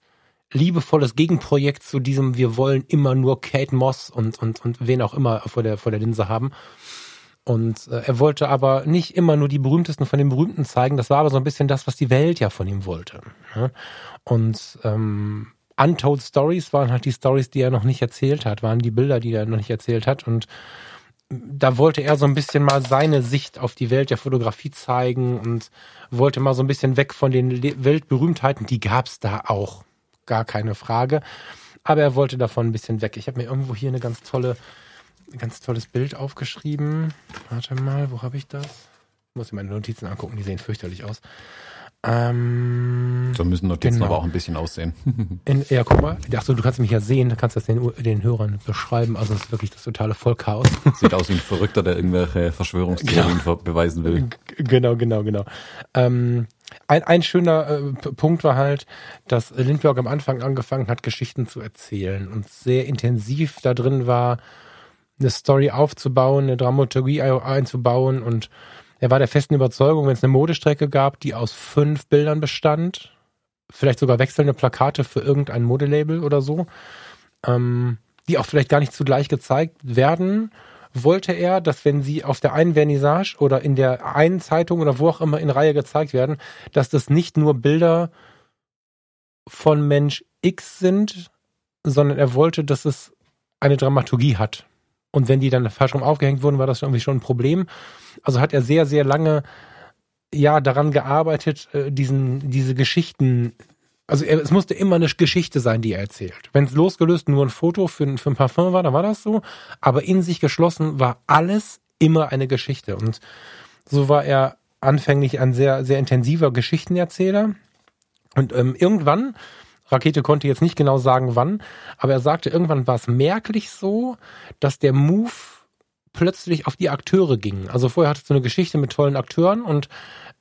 liebevolles Gegenprojekt zu diesem, wir wollen immer nur Kate Moss und, und, und wen auch immer vor der, vor der Linse haben. Und äh, er wollte aber nicht immer nur die berühmtesten von den Berühmten zeigen. Das war aber so ein bisschen das, was die Welt ja von ihm wollte. Ne? Und ähm, Untold Stories waren halt die Stories, die er noch nicht erzählt hat, waren die Bilder, die er noch nicht erzählt hat. Und da wollte er so ein bisschen mal seine Sicht auf die Welt der Fotografie zeigen und wollte mal so ein bisschen weg von den Weltberühmtheiten. Die gab's da auch, gar keine Frage. Aber er wollte davon ein bisschen weg. Ich habe mir irgendwo hier eine ganz tolle, ganz tolles Bild aufgeschrieben. Warte mal, wo habe ich das? Ich muss mir meine Notizen angucken, die sehen fürchterlich aus. Ähm, so müssen Notizen genau. aber auch ein bisschen aussehen. In, ja, guck mal. Achso, du kannst mich ja sehen, du kannst das den, den Hörern beschreiben. Also es ist wirklich das totale Vollchaos. Sieht aus wie ein Verrückter, der irgendwelche Verschwörungstheorien genau. beweisen will. Genau, genau, genau. Ähm, ein, ein schöner äh, Punkt war halt, dass Lindbergh am Anfang angefangen hat, Geschichten zu erzählen und sehr intensiv da drin war, eine Story aufzubauen, eine Dramaturgie einzubauen und er war der festen Überzeugung, wenn es eine Modestrecke gab, die aus fünf Bildern bestand, vielleicht sogar wechselnde Plakate für irgendein Modelabel oder so, ähm, die auch vielleicht gar nicht zugleich gezeigt werden, wollte er, dass wenn sie auf der einen Vernissage oder in der einen Zeitung oder wo auch immer in Reihe gezeigt werden, dass das nicht nur Bilder von Mensch X sind, sondern er wollte, dass es eine Dramaturgie hat. Und wenn die dann falsch rum aufgehängt wurden, war das irgendwie schon ein Problem. Also hat er sehr, sehr lange ja daran gearbeitet, äh, diesen, diese Geschichten. Also er, es musste immer eine Geschichte sein, die er erzählt. Wenn es losgelöst nur ein Foto für, für ein Parfum war, dann war das so. Aber in sich geschlossen war alles immer eine Geschichte. Und so war er anfänglich ein sehr, sehr intensiver Geschichtenerzähler. Und ähm, irgendwann Rakete konnte jetzt nicht genau sagen, wann, aber er sagte, irgendwann war es merklich so, dass der Move plötzlich auf die Akteure ging. Also vorher hatte es so eine Geschichte mit tollen Akteuren und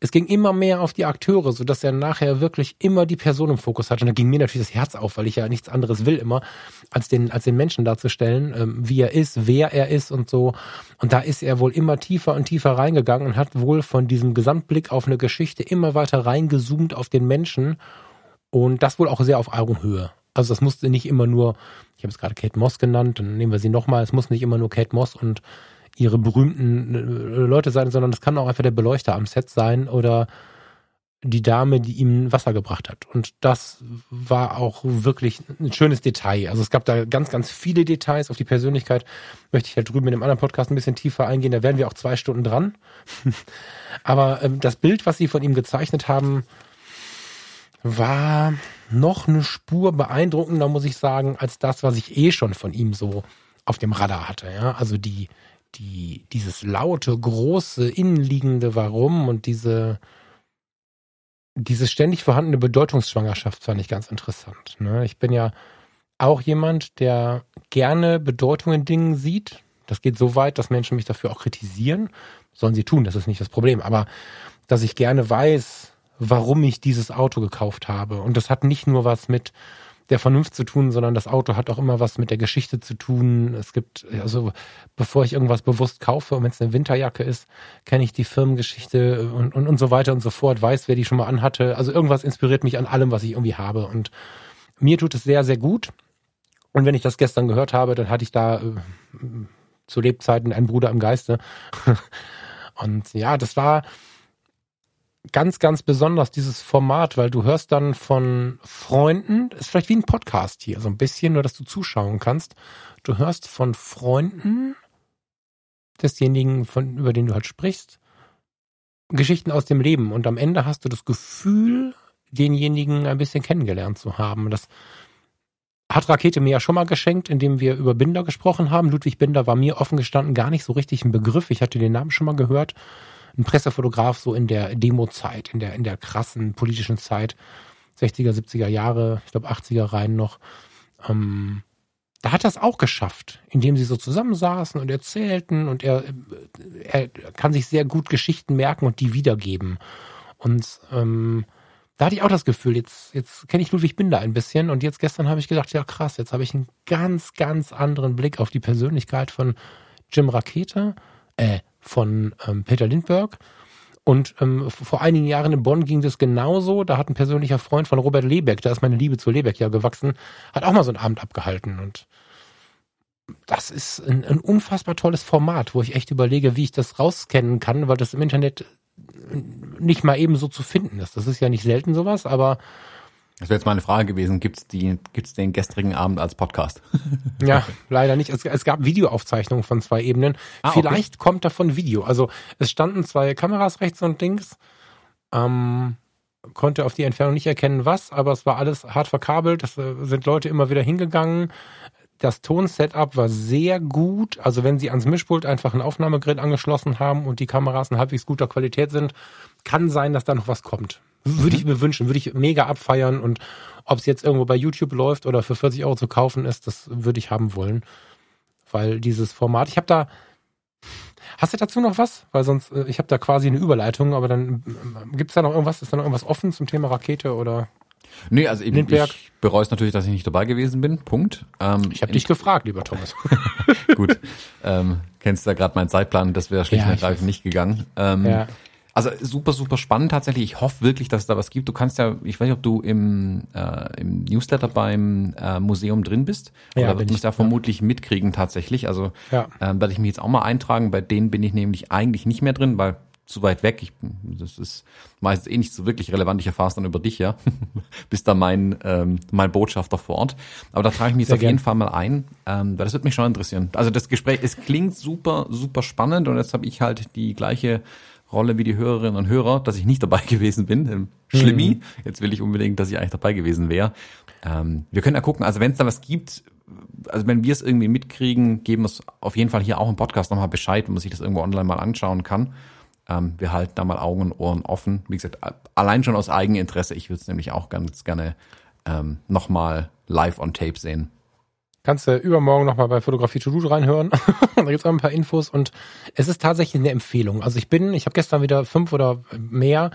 es ging immer mehr auf die Akteure, so dass er nachher wirklich immer die Person im Fokus hatte. Und da ging mir natürlich das Herz auf, weil ich ja nichts anderes will immer, als den, als den Menschen darzustellen, ähm, wie er ist, wer er ist und so. Und da ist er wohl immer tiefer und tiefer reingegangen und hat wohl von diesem Gesamtblick auf eine Geschichte immer weiter reingezoomt auf den Menschen und das wohl auch sehr auf Augenhöhe. Also das musste nicht immer nur, ich habe es gerade Kate Moss genannt, dann nehmen wir sie nochmal, es muss nicht immer nur Kate Moss und ihre berühmten äh, Leute sein, sondern es kann auch einfach der Beleuchter am Set sein oder die Dame, die ihm Wasser gebracht hat. Und das war auch wirklich ein schönes Detail. Also es gab da ganz, ganz viele Details. Auf die Persönlichkeit möchte ich halt drüben in dem anderen Podcast ein bisschen tiefer eingehen. Da werden wir auch zwei Stunden dran. Aber ähm, das Bild, was sie von ihm gezeichnet haben, war noch eine Spur beeindruckender, muss ich sagen, als das, was ich eh schon von ihm so auf dem Radar hatte. Ja, also die, die, dieses laute, große, innenliegende Warum und diese, diese ständig vorhandene Bedeutungsschwangerschaft fand ich ganz interessant. Ne? Ich bin ja auch jemand, der gerne Bedeutung in Dingen sieht. Das geht so weit, dass Menschen mich dafür auch kritisieren. Sollen sie tun, das ist nicht das Problem. Aber dass ich gerne weiß, warum ich dieses Auto gekauft habe. Und das hat nicht nur was mit der Vernunft zu tun, sondern das Auto hat auch immer was mit der Geschichte zu tun. Es gibt, also bevor ich irgendwas bewusst kaufe, und wenn es eine Winterjacke ist, kenne ich die Firmengeschichte und, und, und so weiter und so fort, weiß, wer die schon mal anhatte. Also irgendwas inspiriert mich an allem, was ich irgendwie habe. Und mir tut es sehr, sehr gut. Und wenn ich das gestern gehört habe, dann hatte ich da äh, zu Lebzeiten einen Bruder im Geiste. und ja, das war, ganz, ganz besonders, dieses Format, weil du hörst dann von Freunden, ist vielleicht wie ein Podcast hier, so ein bisschen, nur dass du zuschauen kannst. Du hörst von Freunden desjenigen, von, über den du halt sprichst, Geschichten aus dem Leben. Und am Ende hast du das Gefühl, denjenigen ein bisschen kennengelernt zu haben. Das hat Rakete mir ja schon mal geschenkt, indem wir über Binder gesprochen haben. Ludwig Binder war mir offen gestanden gar nicht so richtig ein Begriff. Ich hatte den Namen schon mal gehört ein Pressefotograf so in der Demo-Zeit, in der, in der krassen politischen Zeit, 60er, 70er Jahre, ich glaube 80er rein noch. Ähm, da hat er es auch geschafft, indem sie so zusammensaßen und erzählten und er, er kann sich sehr gut Geschichten merken und die wiedergeben. Und ähm, da hatte ich auch das Gefühl, jetzt, jetzt kenne ich Ludwig Binder ein bisschen und jetzt gestern habe ich gedacht, ja krass, jetzt habe ich einen ganz, ganz anderen Blick auf die Persönlichkeit von Jim Rakete, äh, von ähm, Peter Lindbergh. Und ähm, vor einigen Jahren in Bonn ging das genauso. Da hat ein persönlicher Freund von Robert Lebeck, da ist meine Liebe zu Lebeck ja gewachsen, hat auch mal so einen Abend abgehalten. Und das ist ein, ein unfassbar tolles Format, wo ich echt überlege, wie ich das rausscannen kann, weil das im Internet nicht mal eben so zu finden ist. Das ist ja nicht selten sowas, aber das wäre jetzt meine Frage gewesen, gibt's die, gibt's den gestrigen Abend als Podcast? ja, leider nicht. Es, es, gab Videoaufzeichnungen von zwei Ebenen. Ah, Vielleicht okay. kommt davon Video. Also es standen zwei Kameras rechts und links. Ähm, konnte auf die Entfernung nicht erkennen, was, aber es war alles hart verkabelt. Es äh, sind Leute immer wieder hingegangen. Das Tonsetup war sehr gut. Also wenn Sie ans Mischpult einfach ein Aufnahmegerät angeschlossen haben und die Kameras in halbwegs guter Qualität sind, kann sein, dass da noch was kommt. Würde ich mir wünschen, würde ich mega abfeiern und ob es jetzt irgendwo bei YouTube läuft oder für 40 Euro zu kaufen ist, das würde ich haben wollen. Weil dieses Format, ich habe da, hast du dazu noch was? Weil sonst, äh, ich habe da quasi eine Überleitung, aber dann äh, gibt es da noch irgendwas, ist da noch irgendwas offen zum Thema Rakete oder? Nee, also eben, Lindberg. ich bereue es natürlich, dass ich nicht dabei gewesen bin. Punkt. Ähm, ich habe dich gefragt, lieber Thomas. Gut. Ähm, kennst du da gerade meinen Zeitplan, das wäre schlicht und ergreifend nicht gegangen. Ähm, ja. Also super, super spannend tatsächlich. Ich hoffe wirklich, dass es da was gibt. Du kannst ja, ich weiß nicht, ob du im, äh, im Newsletter beim äh, Museum drin bist. Ja, oder wird mich da vermutlich ja. mitkriegen tatsächlich. Also ja. äh, werde ich mich jetzt auch mal eintragen. Bei denen bin ich nämlich eigentlich nicht mehr drin, weil zu weit weg. Ich, das ist meistens eh nicht so wirklich relevant. Ich erfahre es dann über dich, ja. Bist da mein, ähm, mein Botschafter vor Ort. Aber da trage ich mich jetzt auf gern. jeden Fall mal ein, ähm, weil das wird mich schon interessieren. Also das Gespräch, es klingt super, super spannend und jetzt habe ich halt die gleiche Rolle wie die Hörerinnen und Hörer, dass ich nicht dabei gewesen bin. Schlimmi. Mhm. Jetzt will ich unbedingt, dass ich eigentlich dabei gewesen wäre. Ähm, wir können ja gucken, also wenn es da was gibt, also wenn wir es irgendwie mitkriegen, geben wir es auf jeden Fall hier auch im Podcast nochmal Bescheid, wenn man sich das irgendwo online mal anschauen kann. Ähm, wir halten da mal Augen und Ohren offen. Wie gesagt, allein schon aus Eigeninteresse. Ich würde es nämlich auch ganz gerne ähm, nochmal live on Tape sehen. Kannst du übermorgen nochmal bei Fotografie to Do reinhören. da gibt's auch ein paar Infos und es ist tatsächlich eine Empfehlung. Also ich bin, ich habe gestern wieder fünf oder mehr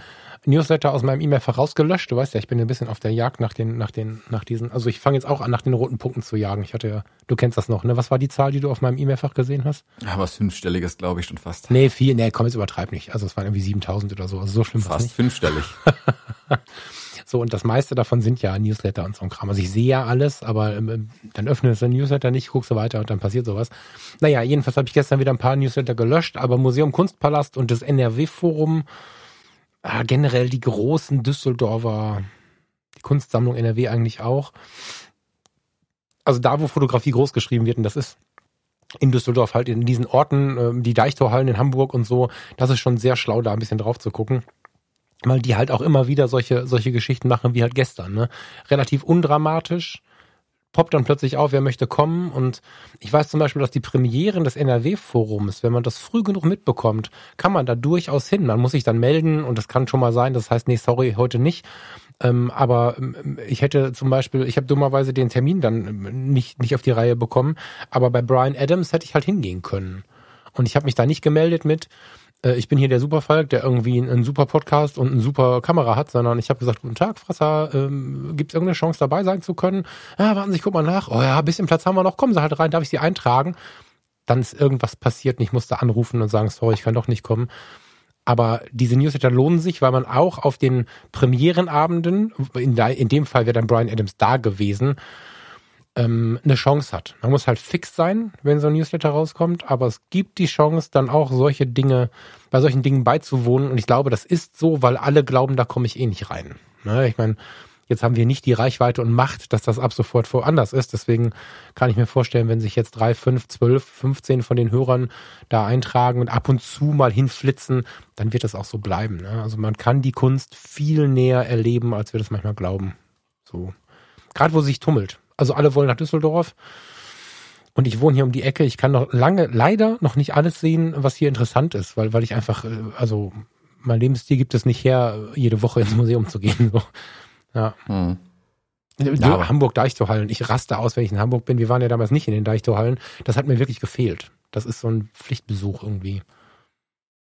Newsletter aus meinem E-Mail-Fach rausgelöscht. Du weißt ja, ich bin ein bisschen auf der Jagd nach den, nach den, nach diesen, also ich fange jetzt auch an, nach den roten Punkten zu jagen. Ich hatte ja, du kennst das noch, ne? Was war die Zahl, die du auf meinem E-Mail-Fach gesehen hast? Ja, was fünfstelliges, glaube ich, schon fast. Nee, viel, nee, komm, jetzt übertreib nicht. Also es waren irgendwie 7000 oder so. Also so schlimm Fast fünfstellig. So, und das meiste davon sind ja Newsletter und so ein Kram. Also ich sehe ja alles, aber ähm, dann öffnest du den Newsletter nicht, guckst du weiter und dann passiert sowas. Naja, jedenfalls habe ich gestern wieder ein paar Newsletter gelöscht, aber Museum Kunstpalast und das NRW-Forum, äh, generell die großen Düsseldorfer, die Kunstsammlung NRW eigentlich auch. Also da, wo Fotografie groß geschrieben wird, und das ist in Düsseldorf halt in diesen Orten, äh, die Deichtorhallen in Hamburg und so, das ist schon sehr schlau, da ein bisschen drauf zu gucken weil die halt auch immer wieder solche, solche Geschichten machen wie halt gestern. Ne? Relativ undramatisch, poppt dann plötzlich auf, wer möchte kommen. Und ich weiß zum Beispiel, dass die Premieren des NRW-Forums, wenn man das früh genug mitbekommt, kann man da durchaus hin. Man muss sich dann melden und das kann schon mal sein, das heißt, nee, sorry, heute nicht. Ähm, aber ähm, ich hätte zum Beispiel, ich habe dummerweise den Termin dann ähm, nicht, nicht auf die Reihe bekommen, aber bei Brian Adams hätte ich halt hingehen können. Und ich habe mich da nicht gemeldet mit, äh, ich bin hier der Superfalk, der irgendwie einen, super Podcast und eine super Kamera hat, sondern ich habe gesagt, guten Tag, Frasser, ähm, gibt es irgendeine Chance dabei sein zu können? Ja, warten Sie, ich guck mal nach. Oh ja, ein bisschen Platz haben wir noch, kommen Sie halt rein, darf ich Sie eintragen? Dann ist irgendwas passiert und ich musste anrufen und sagen, sorry, ich kann doch nicht kommen. Aber diese Newsletter lohnen sich, weil man auch auf den Premierenabenden, in, in dem Fall wäre dann Brian Adams da gewesen, ähm, eine Chance hat. Man muss halt fix sein, wenn so ein Newsletter rauskommt, aber es gibt die Chance, dann auch solche Dinge, bei solchen Dingen beizuwohnen. Und ich glaube, das ist so, weil alle glauben, da komme ich eh nicht rein. Ne? Ich meine, jetzt haben wir nicht die Reichweite und Macht, dass das ab sofort woanders ist. Deswegen kann ich mir vorstellen, wenn sich jetzt drei, fünf, zwölf, 15 von den Hörern da eintragen und ab und zu mal hinflitzen, dann wird das auch so bleiben. Ne? Also man kann die Kunst viel näher erleben, als wir das manchmal glauben. So. Gerade wo sie sich tummelt. Also alle wollen nach Düsseldorf. Und ich wohne hier um die Ecke. Ich kann noch lange, leider noch nicht alles sehen, was hier interessant ist, weil, weil ich einfach, äh, also mein Lebensstil gibt es nicht her, jede Woche ins Museum zu gehen. So. Ja. Hm. Ja, Hamburg Deichtorhallen. Ich raste aus, wenn ich in Hamburg bin. Wir waren ja damals nicht in den Deichtorhallen. Das hat mir wirklich gefehlt. Das ist so ein Pflichtbesuch irgendwie.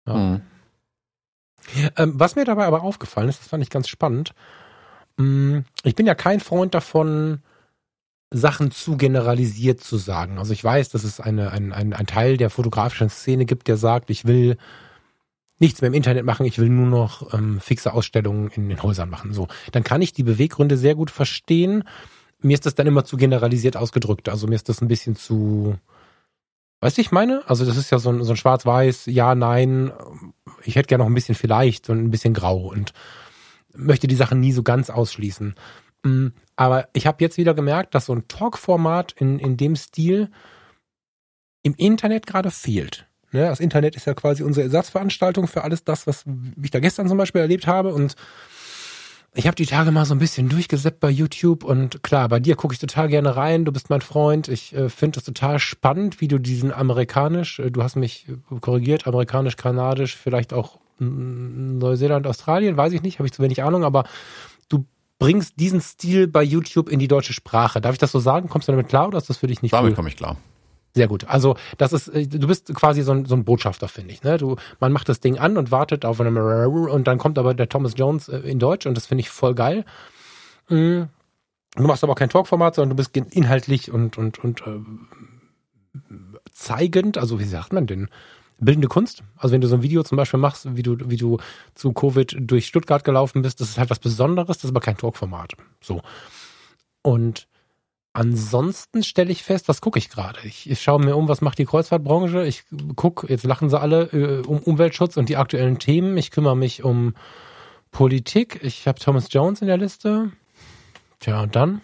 Ja. Hm. Ähm, was mir dabei aber aufgefallen ist, das fand ich ganz spannend. Hm, ich bin ja kein Freund davon, Sachen zu generalisiert zu sagen. Also ich weiß, dass es eine, ein, ein, ein Teil der fotografischen Szene gibt, der sagt, ich will nichts mehr im Internet machen, ich will nur noch ähm, fixe Ausstellungen in den Häusern machen. So, dann kann ich die Beweggründe sehr gut verstehen. Mir ist das dann immer zu generalisiert ausgedrückt. Also mir ist das ein bisschen zu, weißt du, ich meine? Also das ist ja so ein, so ein Schwarz-Weiß, ja, nein. Ich hätte gerne noch ein bisschen vielleicht, so ein bisschen grau und möchte die Sachen nie so ganz ausschließen. Mm, aber ich habe jetzt wieder gemerkt, dass so ein Talk-Format in, in dem Stil im Internet gerade fehlt. Ne, das Internet ist ja quasi unsere Ersatzveranstaltung für alles das, was ich da gestern zum Beispiel erlebt habe. Und ich habe die Tage mal so ein bisschen durchgesäppt bei YouTube und klar, bei dir gucke ich total gerne rein. Du bist mein Freund. Ich äh, finde es total spannend, wie du diesen amerikanisch, äh, du hast mich korrigiert, amerikanisch, kanadisch, vielleicht auch Neuseeland, Australien, weiß ich nicht, habe ich zu wenig Ahnung, aber bringst diesen Stil bei YouTube in die deutsche Sprache. Darf ich das so sagen? Kommst du damit klar oder ist das für dich nicht Damit cool? komme ich klar. Sehr gut. Also das ist, äh, du bist quasi so ein, so ein Botschafter, finde ich. Ne? Du, man macht das Ding an und wartet auf einem und dann kommt aber der Thomas Jones in Deutsch und das finde ich voll geil. Du machst aber kein Talkformat, sondern du bist inhaltlich und und und äh, zeigend. Also wie sagt man denn? Bildende Kunst. Also wenn du so ein Video zum Beispiel machst, wie du, wie du zu Covid durch Stuttgart gelaufen bist, das ist halt was Besonderes, das ist aber kein Talkformat. So. Und ansonsten stelle ich fest, was gucke ich gerade? Ich, ich schaue mir um, was macht die Kreuzfahrtbranche. Ich gucke, jetzt lachen sie alle, äh, um Umweltschutz und die aktuellen Themen. Ich kümmere mich um Politik. Ich habe Thomas Jones in der Liste. Tja, und dann?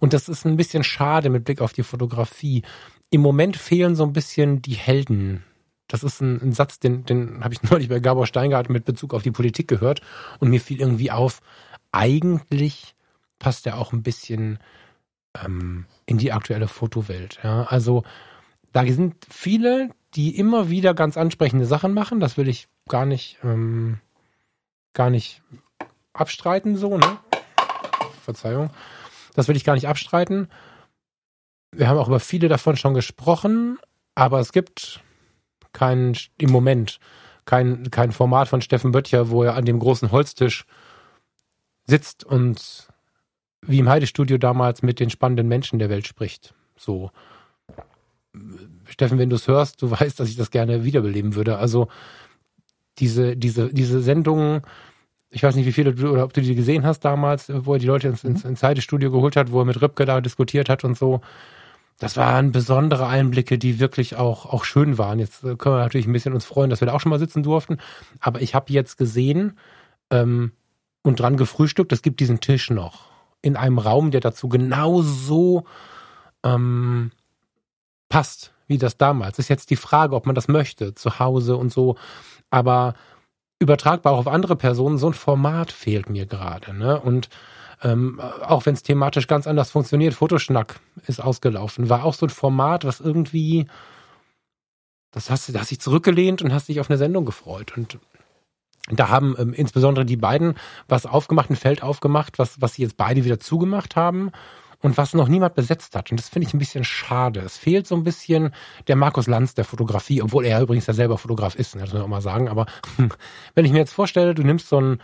Und das ist ein bisschen schade mit Blick auf die Fotografie. Im Moment fehlen so ein bisschen die Helden das ist ein, ein Satz, den, den habe ich neulich bei Gabor Steingart mit Bezug auf die Politik gehört und mir fiel irgendwie auf, eigentlich passt er auch ein bisschen ähm, in die aktuelle Fotowelt. Ja? Also da sind viele, die immer wieder ganz ansprechende Sachen machen. Das will ich gar nicht, ähm, gar nicht abstreiten, so, ne? Verzeihung. Das will ich gar nicht abstreiten. Wir haben auch über viele davon schon gesprochen, aber es gibt kein, im Moment, kein, kein Format von Steffen Böttcher, wo er an dem großen Holztisch sitzt und wie im Heidestudio damals mit den spannenden Menschen der Welt spricht. So. Steffen, wenn du es hörst, du weißt, dass ich das gerne wiederbeleben würde. Also diese, diese, diese Sendungen Ich weiß nicht, wie viele du oder ob du die gesehen hast damals, wo er die Leute ins, ins, ins Zeitstudio geholt hat, wo er mit Ripke da diskutiert hat und so. Das waren besondere Einblicke, die wirklich auch, auch schön waren. Jetzt können wir natürlich ein bisschen uns freuen, dass wir da auch schon mal sitzen durften. Aber ich habe jetzt gesehen ähm, und dran gefrühstückt, es gibt diesen Tisch noch in einem Raum, der dazu genau so ähm, passt, wie das damals. Ist jetzt die Frage, ob man das möchte, zu Hause und so. Aber übertragbar auch auf andere Personen, so ein Format fehlt mir gerade. Ne? Und ähm, auch wenn es thematisch ganz anders funktioniert, Fotoschnack ist ausgelaufen, war auch so ein Format, was irgendwie, das hast du, hast dich zurückgelehnt und hast dich auf eine Sendung gefreut. Und da haben ähm, insbesondere die beiden was aufgemacht, ein Feld aufgemacht, was, was sie jetzt beide wieder zugemacht haben und was noch niemand besetzt hat. Und das finde ich ein bisschen schade. Es fehlt so ein bisschen der Markus Lanz der Fotografie, obwohl er übrigens ja selber Fotograf ist, ne, das muss man auch mal sagen. Aber wenn ich mir jetzt vorstelle, du nimmst so einen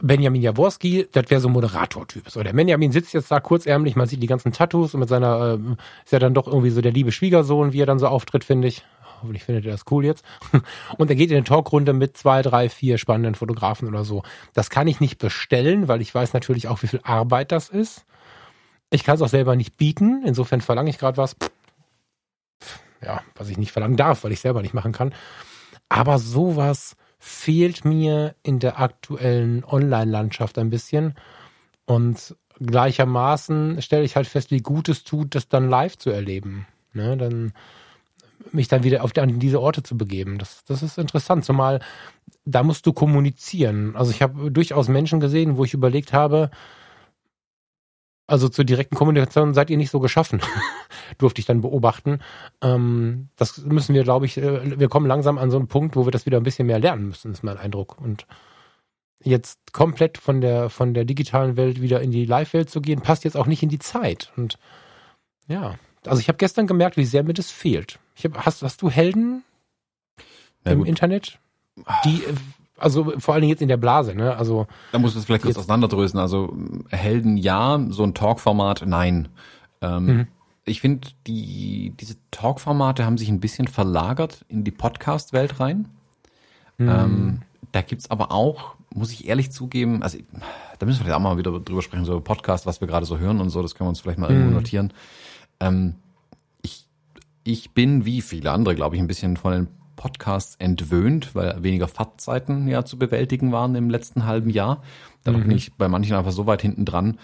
Benjamin Jaworski, das wäre so ein Moderator-Typ. So, der Benjamin sitzt jetzt da kurzärmlich, man sieht die ganzen Tattoos und mit seiner, äh, ist ja dann doch irgendwie so der liebe Schwiegersohn, wie er dann so auftritt, finde ich. Hoffentlich findet er das cool jetzt. Und er geht in eine Talkrunde mit zwei, drei, vier spannenden Fotografen oder so. Das kann ich nicht bestellen, weil ich weiß natürlich auch, wie viel Arbeit das ist. Ich kann es auch selber nicht bieten. Insofern verlange ich gerade was, ja, was ich nicht verlangen darf, weil ich selber nicht machen kann. Aber sowas fehlt mir in der aktuellen Online-Landschaft ein bisschen. Und gleichermaßen stelle ich halt fest, wie gut es tut, das dann live zu erleben. Ne, dann mich dann wieder auf die, an diese Orte zu begeben. Das, das ist interessant, zumal da musst du kommunizieren. Also ich habe durchaus Menschen gesehen, wo ich überlegt habe, also zur direkten Kommunikation seid ihr nicht so geschaffen, durfte ich dann beobachten. Ähm, das müssen wir, glaube ich, äh, wir kommen langsam an so einen Punkt, wo wir das wieder ein bisschen mehr lernen müssen, ist mein Eindruck. Und jetzt komplett von der, von der digitalen Welt wieder in die Live-Welt zu gehen, passt jetzt auch nicht in die Zeit. Und ja, also ich habe gestern gemerkt, wie sehr mir das fehlt. Ich hab, hast, hast du Helden ja, im gut. Internet, die äh, also vor allen Dingen jetzt in der Blase, ne? Also da muss man es vielleicht kurz auseinanderdrösen. Also Helden ja, so ein Talk-Format nein. Ähm, mhm. Ich finde, die diese Talk-Formate haben sich ein bisschen verlagert in die Podcast-Welt rein. Mhm. Ähm, da gibt's aber auch, muss ich ehrlich zugeben, also da müssen wir vielleicht auch mal wieder drüber sprechen, so Podcast, was wir gerade so hören und so, das können wir uns vielleicht mal mhm. irgendwo notieren. Ähm, ich, ich bin wie viele andere, glaube ich, ein bisschen von den Podcasts entwöhnt, weil weniger Fahrtzeiten ja zu bewältigen waren im letzten halben Jahr. Da mhm. bin ich bei manchen einfach so weit hinten dran,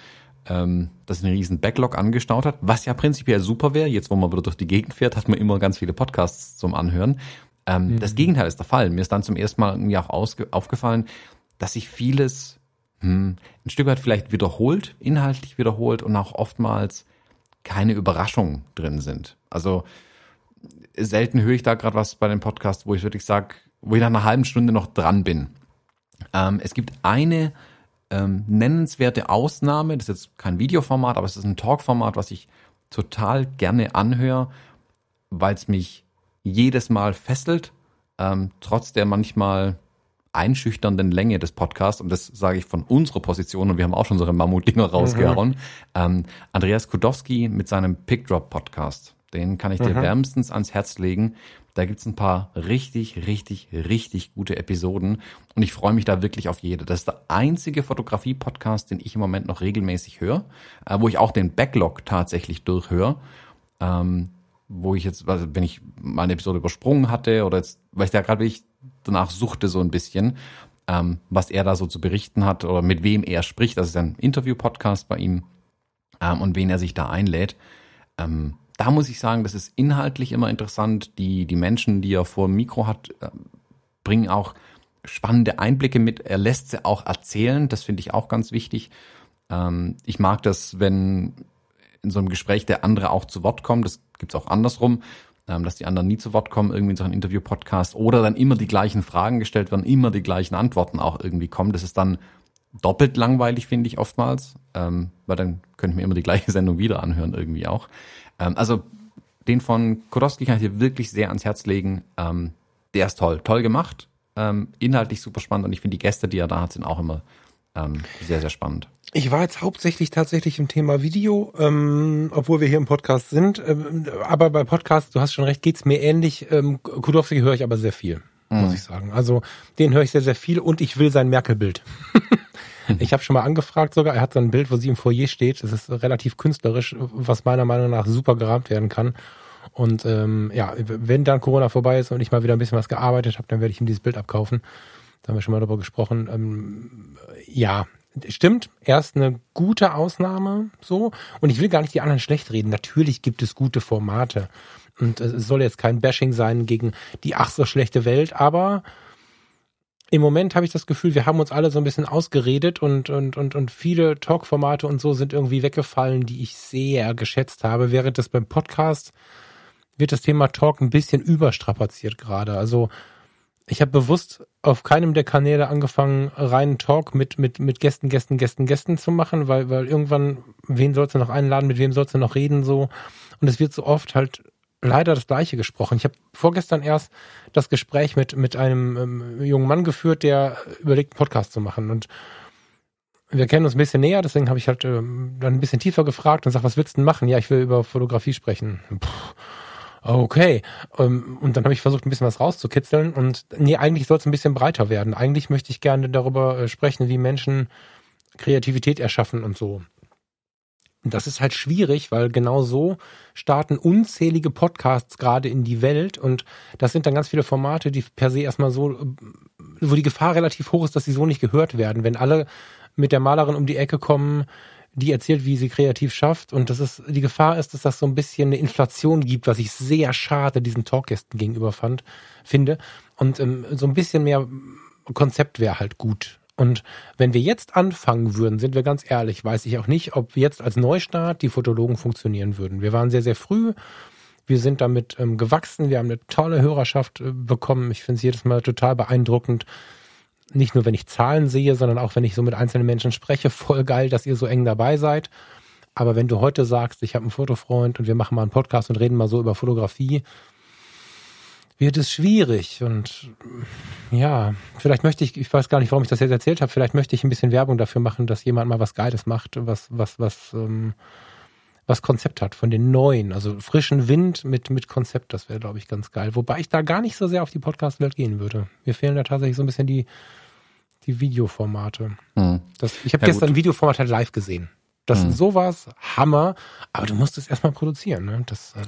ähm, dass ein riesen Backlog angestaut hat, was ja prinzipiell super wäre. Jetzt, wo man wieder durch die Gegend fährt, hat man immer ganz viele Podcasts zum Anhören. Ähm, mhm. Das Gegenteil ist der Fall. Mir ist dann zum ersten Mal irgendwie auch aufgefallen, dass sich vieles hm, ein Stück weit vielleicht wiederholt, inhaltlich wiederholt und auch oftmals keine Überraschungen drin sind. Also selten höre ich da gerade was bei dem Podcast, wo ich wirklich sage, wo ich nach einer halben Stunde noch dran bin. Ähm, es gibt eine ähm, nennenswerte Ausnahme, das ist jetzt kein Videoformat, aber es ist ein Talkformat, was ich total gerne anhöre, weil es mich jedes Mal fesselt, ähm, trotz der manchmal einschüchternden Länge des Podcasts, und das sage ich von unserer Position, und wir haben auch schon eine Mammutdinger rausgehauen, mhm. ähm, Andreas Kudowski mit seinem Pickdrop-Podcast. Den kann ich dir mhm. wärmstens ans Herz legen. Da gibt's ein paar richtig, richtig, richtig gute Episoden und ich freue mich da wirklich auf jede. Das ist der einzige Fotografie-Podcast, den ich im Moment noch regelmäßig höre, äh, wo ich auch den Backlog tatsächlich durchhöre. Ähm, wo ich jetzt, also wenn ich mal eine Episode übersprungen hatte oder jetzt, weil ich da gerade wirklich danach suchte so ein bisschen, ähm, was er da so zu berichten hat oder mit wem er spricht. Das ist ein Interview-Podcast bei ihm ähm, und wen er sich da einlädt. Ähm, da muss ich sagen, das ist inhaltlich immer interessant. Die, die Menschen, die er vor dem Mikro hat, äh, bringen auch spannende Einblicke mit. Er lässt sie auch erzählen. Das finde ich auch ganz wichtig. Ähm, ich mag das, wenn in so einem Gespräch der andere auch zu Wort kommt. Das gibt's auch andersrum, ähm, dass die anderen nie zu Wort kommen, irgendwie in so einem Interview-Podcast. Oder dann immer die gleichen Fragen gestellt werden, immer die gleichen Antworten auch irgendwie kommen. Das ist dann doppelt langweilig, finde ich oftmals. Ähm, weil dann könnte ich mir immer die gleiche Sendung wieder anhören, irgendwie auch. Ähm, also den von Kodowski kann ich dir wirklich sehr ans Herz legen. Ähm, der ist toll, toll gemacht, ähm, inhaltlich super spannend und ich finde die Gäste, die er da hat, sind auch immer ähm, sehr, sehr spannend. Ich war jetzt hauptsächlich tatsächlich im Thema Video, ähm, obwohl wir hier im Podcast sind. Ähm, aber bei Podcasts, du hast schon recht, geht's mir ähnlich. Ähm, Kudowski höre ich aber sehr viel. muss mhm. ich sagen. Also den höre ich sehr, sehr viel und ich will sein Merkel-Bild. ich habe schon mal angefragt sogar, er hat so ein Bild, wo sie im Foyer steht. Das ist relativ künstlerisch, was meiner Meinung nach super gerahmt werden kann. Und ähm, ja, wenn dann Corona vorbei ist und ich mal wieder ein bisschen was gearbeitet habe, dann werde ich ihm dieses Bild abkaufen. Da haben wir schon mal darüber gesprochen. Ähm, ja, stimmt, erst eine gute Ausnahme so. Und ich will gar nicht die anderen schlecht reden. Natürlich gibt es gute Formate. Und es soll jetzt kein Bashing sein gegen die ach so schlechte Welt, aber im Moment habe ich das Gefühl, wir haben uns alle so ein bisschen ausgeredet und, und, und, und viele Talk-Formate und so sind irgendwie weggefallen, die ich sehr geschätzt habe, während das beim Podcast wird das Thema Talk ein bisschen überstrapaziert gerade. Also ich habe bewusst auf keinem der Kanäle angefangen, reinen Talk mit, mit, mit Gästen, Gästen, Gästen, Gästen zu machen, weil, weil irgendwann, wen sollst du noch einladen, mit wem sollst du noch reden, so. Und es wird so oft halt leider das Gleiche gesprochen. Ich habe vorgestern erst das Gespräch mit, mit einem ähm, jungen Mann geführt, der überlegt, einen Podcast zu machen. Und wir kennen uns ein bisschen näher, deswegen habe ich halt ähm, dann ein bisschen tiefer gefragt und sag, was willst du denn machen? Ja, ich will über Fotografie sprechen. Puh okay. Ähm, und dann habe ich versucht, ein bisschen was rauszukitzeln. Und nee, eigentlich soll es ein bisschen breiter werden. Eigentlich möchte ich gerne darüber äh, sprechen, wie Menschen Kreativität erschaffen und so. Das ist halt schwierig, weil genau so starten unzählige Podcasts gerade in die Welt und das sind dann ganz viele Formate, die per se erstmal so, wo die Gefahr relativ hoch ist, dass sie so nicht gehört werden. Wenn alle mit der Malerin um die Ecke kommen, die erzählt, wie sie kreativ schafft. Und das ist, die Gefahr ist, dass das so ein bisschen eine Inflation gibt, was ich sehr schade diesen Talkgästen gegenüber fand, finde. Und ähm, so ein bisschen mehr Konzept wäre halt gut. Und wenn wir jetzt anfangen würden, sind wir ganz ehrlich, weiß ich auch nicht, ob jetzt als Neustart die Fotologen funktionieren würden. Wir waren sehr, sehr früh. Wir sind damit ähm, gewachsen. Wir haben eine tolle Hörerschaft äh, bekommen. Ich finde es jedes Mal total beeindruckend, nicht nur wenn ich Zahlen sehe, sondern auch wenn ich so mit einzelnen Menschen spreche, voll geil, dass ihr so eng dabei seid. Aber wenn du heute sagst, ich habe einen Fotofreund und wir machen mal einen Podcast und reden mal so über Fotografie, wird es schwierig. Und ja, vielleicht möchte ich, ich weiß gar nicht, warum ich das jetzt erzählt habe, vielleicht möchte ich ein bisschen Werbung dafür machen, dass jemand mal was Geiles macht, was, was, was, ähm, was Konzept hat von den neuen, also frischen Wind mit, mit Konzept, das wäre, glaube ich, ganz geil. Wobei ich da gar nicht so sehr auf die Podcast-Welt gehen würde. Mir fehlen da tatsächlich so ein bisschen die, die Videoformate. Mhm. Das, ich habe ja, gestern gut. ein Videoformat halt live gesehen. Das mhm. sowas Hammer, aber du musst es erstmal produzieren. Ne? Das, ähm,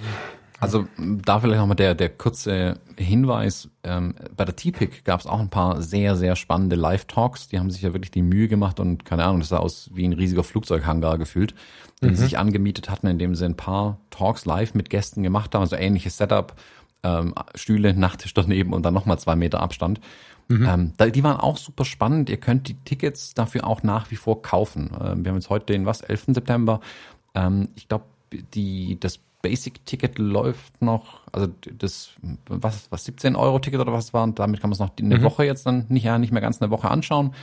also da vielleicht nochmal der, der kurze Hinweis. Ähm, bei der T-Pick gab es auch ein paar sehr, sehr spannende Live-Talks. Die haben sich ja wirklich die Mühe gemacht und keine Ahnung, das sah aus wie ein riesiger Flugzeughangar gefühlt, den mhm. sie sich angemietet hatten, indem sie ein paar Talks live mit Gästen gemacht haben. Also ähnliches Setup, ähm, Stühle, Nachttisch daneben und dann nochmal zwei Meter Abstand. Mhm. Ähm, da, die waren auch super spannend. Ihr könnt die Tickets dafür auch nach wie vor kaufen. Ähm, wir haben jetzt heute den, was, 11. September. Ähm, ich glaube, die, das Basic-Ticket läuft noch, also das, was, was 17 Euro Ticket oder was war, und damit kann man es noch eine mhm. Woche jetzt dann nicht, ja, nicht mehr ganz eine Woche anschauen.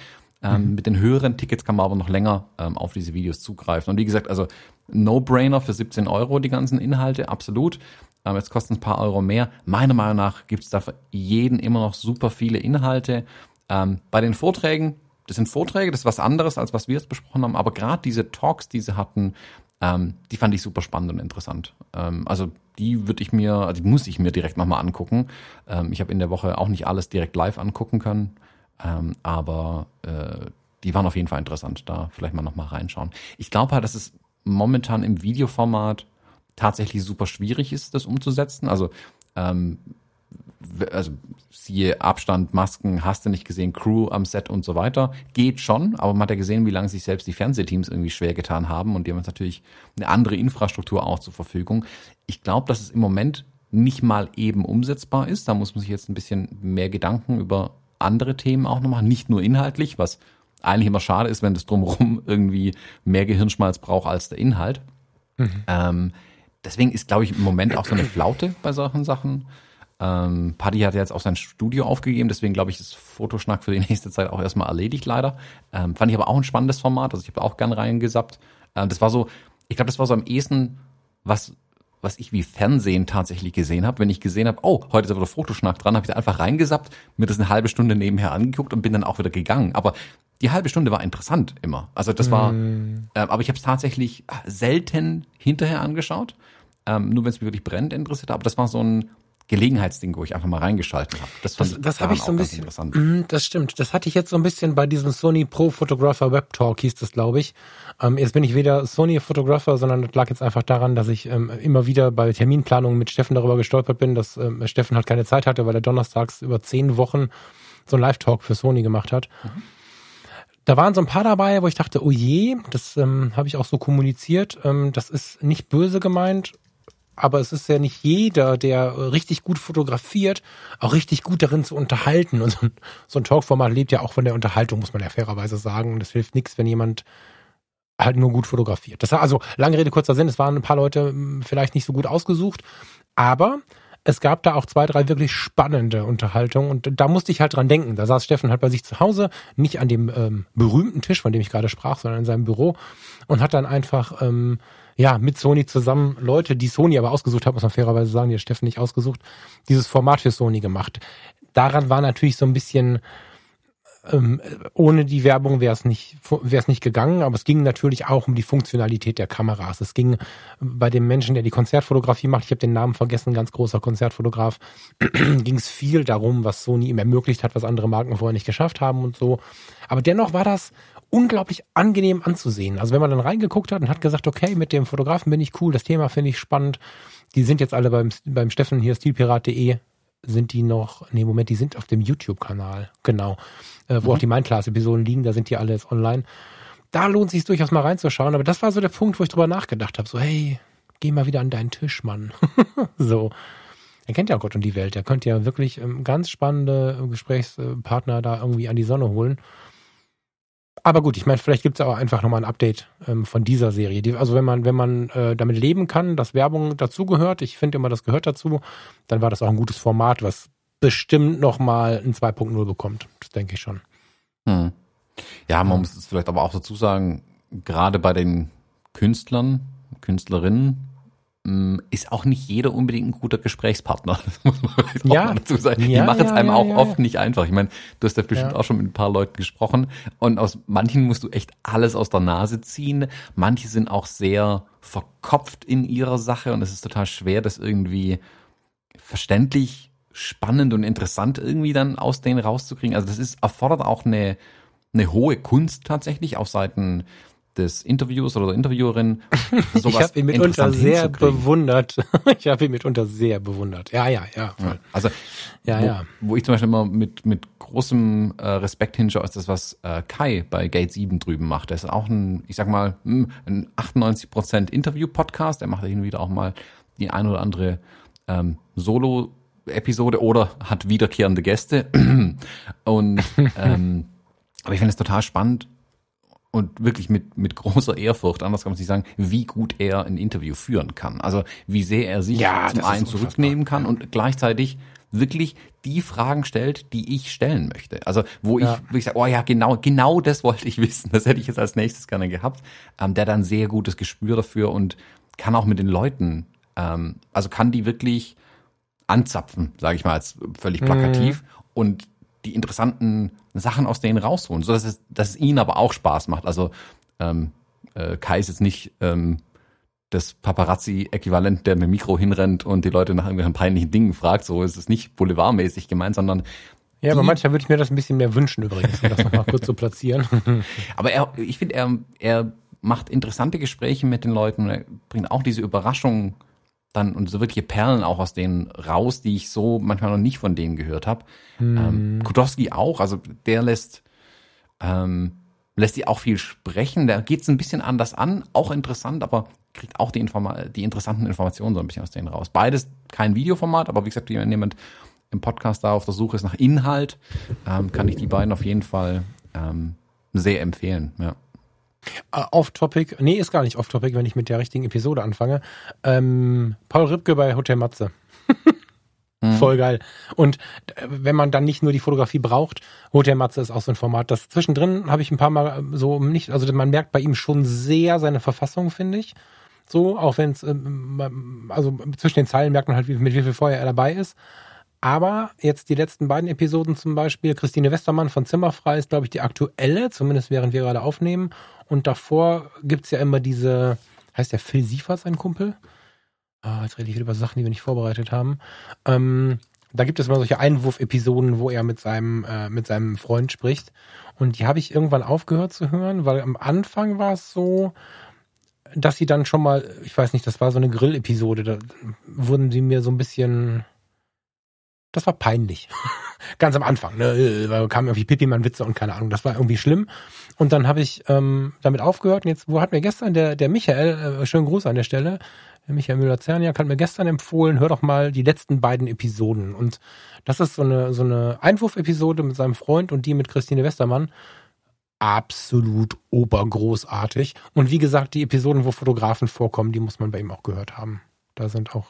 Ähm, mhm. Mit den höheren Tickets kann man aber noch länger ähm, auf diese Videos zugreifen. Und wie gesagt, also No-Brainer für 17 Euro die ganzen Inhalte, absolut. Ähm, jetzt kosten es ein paar Euro mehr. Meiner Meinung nach gibt es da für jeden immer noch super viele Inhalte. Ähm, bei den Vorträgen, das sind Vorträge, das ist was anderes, als was wir jetzt besprochen haben, aber gerade diese Talks, die sie hatten, ähm, die fand ich super spannend und interessant. Ähm, also die würde ich mir, also die muss ich mir direkt nochmal angucken. Ähm, ich habe in der Woche auch nicht alles direkt live angucken können, ähm, aber äh, die waren auf jeden Fall interessant. Da vielleicht mal nochmal reinschauen. Ich glaube halt, dass es momentan im Videoformat tatsächlich super schwierig ist, das umzusetzen. Also, ähm, also siehe Abstand, Masken, hast du nicht gesehen, Crew am Set und so weiter. Geht schon, aber man hat ja gesehen, wie lange sich selbst die Fernsehteams irgendwie schwer getan haben und die haben jetzt natürlich eine andere Infrastruktur auch zur Verfügung. Ich glaube, dass es im Moment nicht mal eben umsetzbar ist. Da muss man sich jetzt ein bisschen mehr Gedanken über andere Themen auch noch machen, nicht nur inhaltlich, was eigentlich immer schade ist, wenn das drumherum irgendwie mehr Gehirnschmalz braucht als der Inhalt. Mhm. Ähm, deswegen ist, glaube ich, im Moment auch so eine Flaute bei solchen Sachen. Ähm, Paddy hat jetzt auch sein Studio aufgegeben, deswegen glaube ich, ist Fotoschnack für die nächste Zeit auch erstmal erledigt, leider. Ähm, fand ich aber auch ein spannendes Format, also ich habe auch gern reingesappt. Ähm, das war so, ich glaube, das war so am ehesten, was, was ich wie Fernsehen tatsächlich gesehen habe. Wenn ich gesehen habe, oh, heute ist aber der Fotoschnack dran, habe ich da einfach reingesappt, mir das eine halbe Stunde nebenher angeguckt und bin dann auch wieder gegangen. Aber die halbe Stunde war interessant immer. Also das war, mm. äh, aber ich habe es tatsächlich selten hinterher angeschaut. Ähm, nur wenn es mir wirklich brennend interessiert. Aber das war so ein Gelegenheitsding, wo ich einfach mal reingeschaltet habe. Das, das, das habe ich so ein bisschen. Interessant. Mm, das stimmt. Das hatte ich jetzt so ein bisschen bei diesem Sony Pro Photographer Web Talk, hieß das, glaube ich. Ähm, jetzt bin ich weder Sony Photographer, sondern das lag jetzt einfach daran, dass ich ähm, immer wieder bei Terminplanungen mit Steffen darüber gestolpert bin, dass ähm, Steffen halt keine Zeit hatte, weil er donnerstags über zehn Wochen so ein Live-Talk für Sony gemacht hat. Mhm. Da waren so ein paar dabei, wo ich dachte, oh je, das ähm, habe ich auch so kommuniziert. Ähm, das ist nicht böse gemeint aber es ist ja nicht jeder, der richtig gut fotografiert, auch richtig gut darin zu unterhalten. Und so ein, Talkformat lebt ja auch von der Unterhaltung, muss man ja fairerweise sagen. Und es hilft nichts, wenn jemand halt nur gut fotografiert. Das war also lange Rede, kurzer Sinn. Es waren ein paar Leute hm, vielleicht nicht so gut ausgesucht, aber es gab da auch zwei, drei wirklich spannende Unterhaltungen und da musste ich halt dran denken. Da saß Steffen halt bei sich zu Hause, nicht an dem ähm, berühmten Tisch, von dem ich gerade sprach, sondern in seinem Büro und hat dann einfach ähm, ja, mit Sony zusammen Leute, die Sony aber ausgesucht hat, muss man fairerweise sagen, die hat Steffen nicht ausgesucht, dieses Format für Sony gemacht. Daran war natürlich so ein bisschen, ähm, ohne die Werbung wäre es nicht, wäre es nicht gegangen, aber es ging natürlich auch um die Funktionalität der Kameras. Es ging bei dem Menschen, der die Konzertfotografie macht, ich habe den Namen vergessen, ganz großer Konzertfotograf, ging es viel darum, was Sony ihm ermöglicht hat, was andere Marken vorher nicht geschafft haben und so. Aber dennoch war das unglaublich angenehm anzusehen. Also wenn man dann reingeguckt hat und hat gesagt, okay, mit dem Fotografen bin ich cool, das Thema finde ich spannend. Die sind jetzt alle beim, beim Steffen hier, stilpirat.de, sind die noch, nee, Moment, die sind auf dem YouTube-Kanal, genau, äh, wo mhm. auch die Mindclass-Episoden liegen, da sind die alle jetzt online. Da lohnt sich durchaus mal reinzuschauen, aber das war so der Punkt, wo ich drüber nachgedacht habe, so, hey, geh mal wieder an deinen Tisch, Mann. so. Er kennt ja Gott und die Welt. Er könnte ja wirklich ähm, ganz spannende Gesprächspartner da irgendwie an die Sonne holen. Aber gut, ich meine, vielleicht gibt es auch einfach nochmal ein Update ähm, von dieser Serie. Die, also wenn man, wenn man äh, damit leben kann, dass Werbung dazugehört, ich finde immer, das gehört dazu, dann war das auch ein gutes Format, was bestimmt nochmal ein 2.0 bekommt. Das denke ich schon. Hm. Ja, man muss es vielleicht aber auch dazu sagen, gerade bei den Künstlern, Künstlerinnen, ist auch nicht jeder unbedingt ein guter Gesprächspartner. Das muss man ja. auch dazu sagen. Ja, Die machen es einem ja, auch oft nicht einfach. Ich meine, du hast ja bestimmt auch schon mit ein paar Leuten gesprochen und aus manchen musst du echt alles aus der Nase ziehen. Manche sind auch sehr verkopft in ihrer Sache und es ist total schwer, das irgendwie verständlich, spannend und interessant irgendwie dann aus denen rauszukriegen. Also das ist, erfordert auch eine, eine hohe Kunst tatsächlich auf Seiten des Interviews oder der Interviewerin sowas Ich habe ihn mitunter sehr bewundert. ich habe ihn mitunter sehr bewundert. Ja, ja, ja. ja also ja, wo, ja. wo ich zum Beispiel immer mit mit großem äh, Respekt hinschaue, ist das, was äh, Kai bei Gate 7 drüben macht. Der ist auch ein, ich sag mal, hm, ein 98% Interview-Podcast. Er macht hin und wieder auch mal die ein oder andere ähm, Solo- Episode oder hat wiederkehrende Gäste. und ähm, aber ich finde es total spannend, und wirklich mit, mit großer Ehrfurcht, anders kann man sich sagen, wie gut er ein Interview führen kann. Also wie sehr er sich ja, zum einen zurücknehmen kann und gleichzeitig wirklich die Fragen stellt, die ich stellen möchte. Also wo ja. ich, wo ich sage, oh ja, genau, genau das wollte ich wissen. Das hätte ich jetzt als nächstes gerne gehabt. Ähm, der dann sehr gutes Gespür dafür und kann auch mit den Leuten, ähm, also kann die wirklich anzapfen, sage ich mal, als völlig plakativ. Mhm. Und die interessanten Sachen aus denen rausholen, so dass es, dass es ihnen aber auch Spaß macht. Also ähm, äh, Kai ist jetzt nicht ähm, das Paparazzi-Äquivalent, der mit dem Mikro hinrennt und die Leute nach irgendwelchen peinlichen Dingen fragt. So ist es nicht boulevardmäßig gemeint, sondern ja, aber manchmal würde ich mir das ein bisschen mehr wünschen übrigens, um das nochmal kurz zu platzieren. aber er, ich finde, er, er macht interessante Gespräche mit den Leuten und er bringt auch diese Überraschung dann und so wirkliche Perlen auch aus denen raus, die ich so manchmal noch nicht von denen gehört habe. Mhm. Ähm, Kudowski auch, also der lässt ähm, lässt die auch viel sprechen. Der geht es ein bisschen anders an, auch interessant, aber kriegt auch die, Informa die interessanten Informationen so ein bisschen aus denen raus. Beides kein Videoformat, aber wie gesagt, wenn jemand im Podcast da auf der Suche ist nach Inhalt, ähm, kann ich die beiden auf jeden Fall ähm, sehr empfehlen. Ja. Uh, Off-Topic, nee, ist gar nicht Off-Topic, wenn ich mit der richtigen Episode anfange. Ähm, Paul Ripke bei Hotel Matze. mhm. Voll geil. Und äh, wenn man dann nicht nur die Fotografie braucht, Hotel Matze ist auch so ein Format. Das zwischendrin habe ich ein paar Mal so nicht, also man merkt bei ihm schon sehr seine Verfassung, finde ich. So, auch wenn es, ähm, also zwischen den Zeilen merkt man halt, mit wie viel Feuer er dabei ist. Aber jetzt die letzten beiden Episoden zum Beispiel, Christine Westermann von Zimmerfrei ist, glaube ich, die aktuelle, zumindest während wir gerade aufnehmen. Und davor gibt's ja immer diese, heißt der Phil Siefers, ein Kumpel? ah, jetzt rede ich wieder über Sachen, die wir nicht vorbereitet haben. Ähm, da gibt es immer solche Einwurf-Episoden, wo er mit seinem, äh, mit seinem Freund spricht. Und die habe ich irgendwann aufgehört zu hören, weil am Anfang war es so, dass sie dann schon mal, ich weiß nicht, das war so eine Grill-Episode, da wurden sie mir so ein bisschen, das war peinlich. Ganz am Anfang, ne, da kam irgendwie Pipi-Mann-Witze und keine Ahnung, das war irgendwie schlimm. Und dann habe ich ähm, damit aufgehört und jetzt, wo hat mir gestern der, der Michael, äh, schönen Gruß an der Stelle, der Michael Müller-Zerniak hat mir gestern empfohlen, hör doch mal die letzten beiden Episoden. Und das ist so eine, so eine Einwurf-Episode mit seinem Freund und die mit Christine Westermann absolut obergroßartig. Und wie gesagt, die Episoden, wo Fotografen vorkommen, die muss man bei ihm auch gehört haben. Da sind auch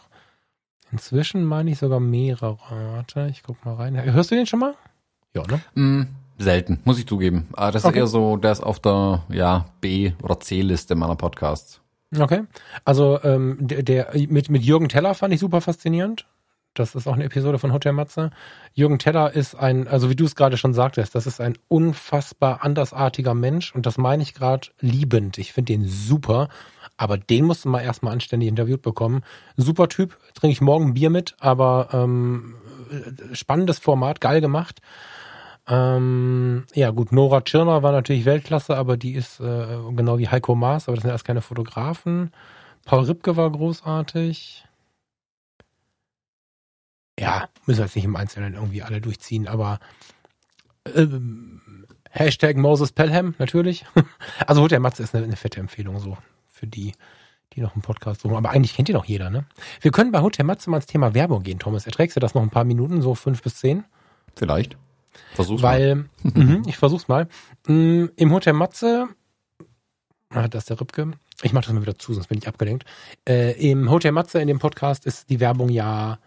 inzwischen, meine ich, sogar mehrere. Warte, ich guck mal rein. Hörst du den schon mal? Ja, ne? Mm, selten, muss ich zugeben. Aber ah, das okay. ist eher so, der ist auf der ja, B- oder C-Liste meiner Podcasts. Okay. Also ähm, der, der mit, mit Jürgen Teller fand ich super faszinierend. Das ist auch eine Episode von Hotel Matze. Jürgen Teller ist ein, also wie du es gerade schon sagtest, das ist ein unfassbar andersartiger Mensch und das meine ich gerade liebend. Ich finde den super, aber den musst du mal erstmal anständig interviewt bekommen. Super Typ, trinke ich morgen Bier mit, aber ähm, spannendes Format, geil gemacht. Ähm, ja gut, Nora Tschirner war natürlich Weltklasse, aber die ist äh, genau wie Heiko Maas, aber das sind erst keine Fotografen. Paul Ripke war großartig ja, müssen wir jetzt nicht im Einzelnen irgendwie alle durchziehen, aber ähm, Hashtag Moses Pelham, natürlich. also Hotel Matze ist eine, eine, fette Empfehlung so für die, die noch einen Podcast suchen. Aber eigentlich kennt ihr doch jeder, ne? Wir können bei Hotel Matze mal ins Thema Werbung gehen, Thomas. Erträgst du das noch ein paar Minuten, so fünf bis zehn? Vielleicht. Versuch's Weil, mal. mh, ich versuch's mal. Mm, Im Hotel Matze, ah, das ist der Rübke. Ich mach das mal wieder zu, sonst bin ich abgelenkt. Äh, Im Hotel Matze in dem Podcast ist die Werbung ja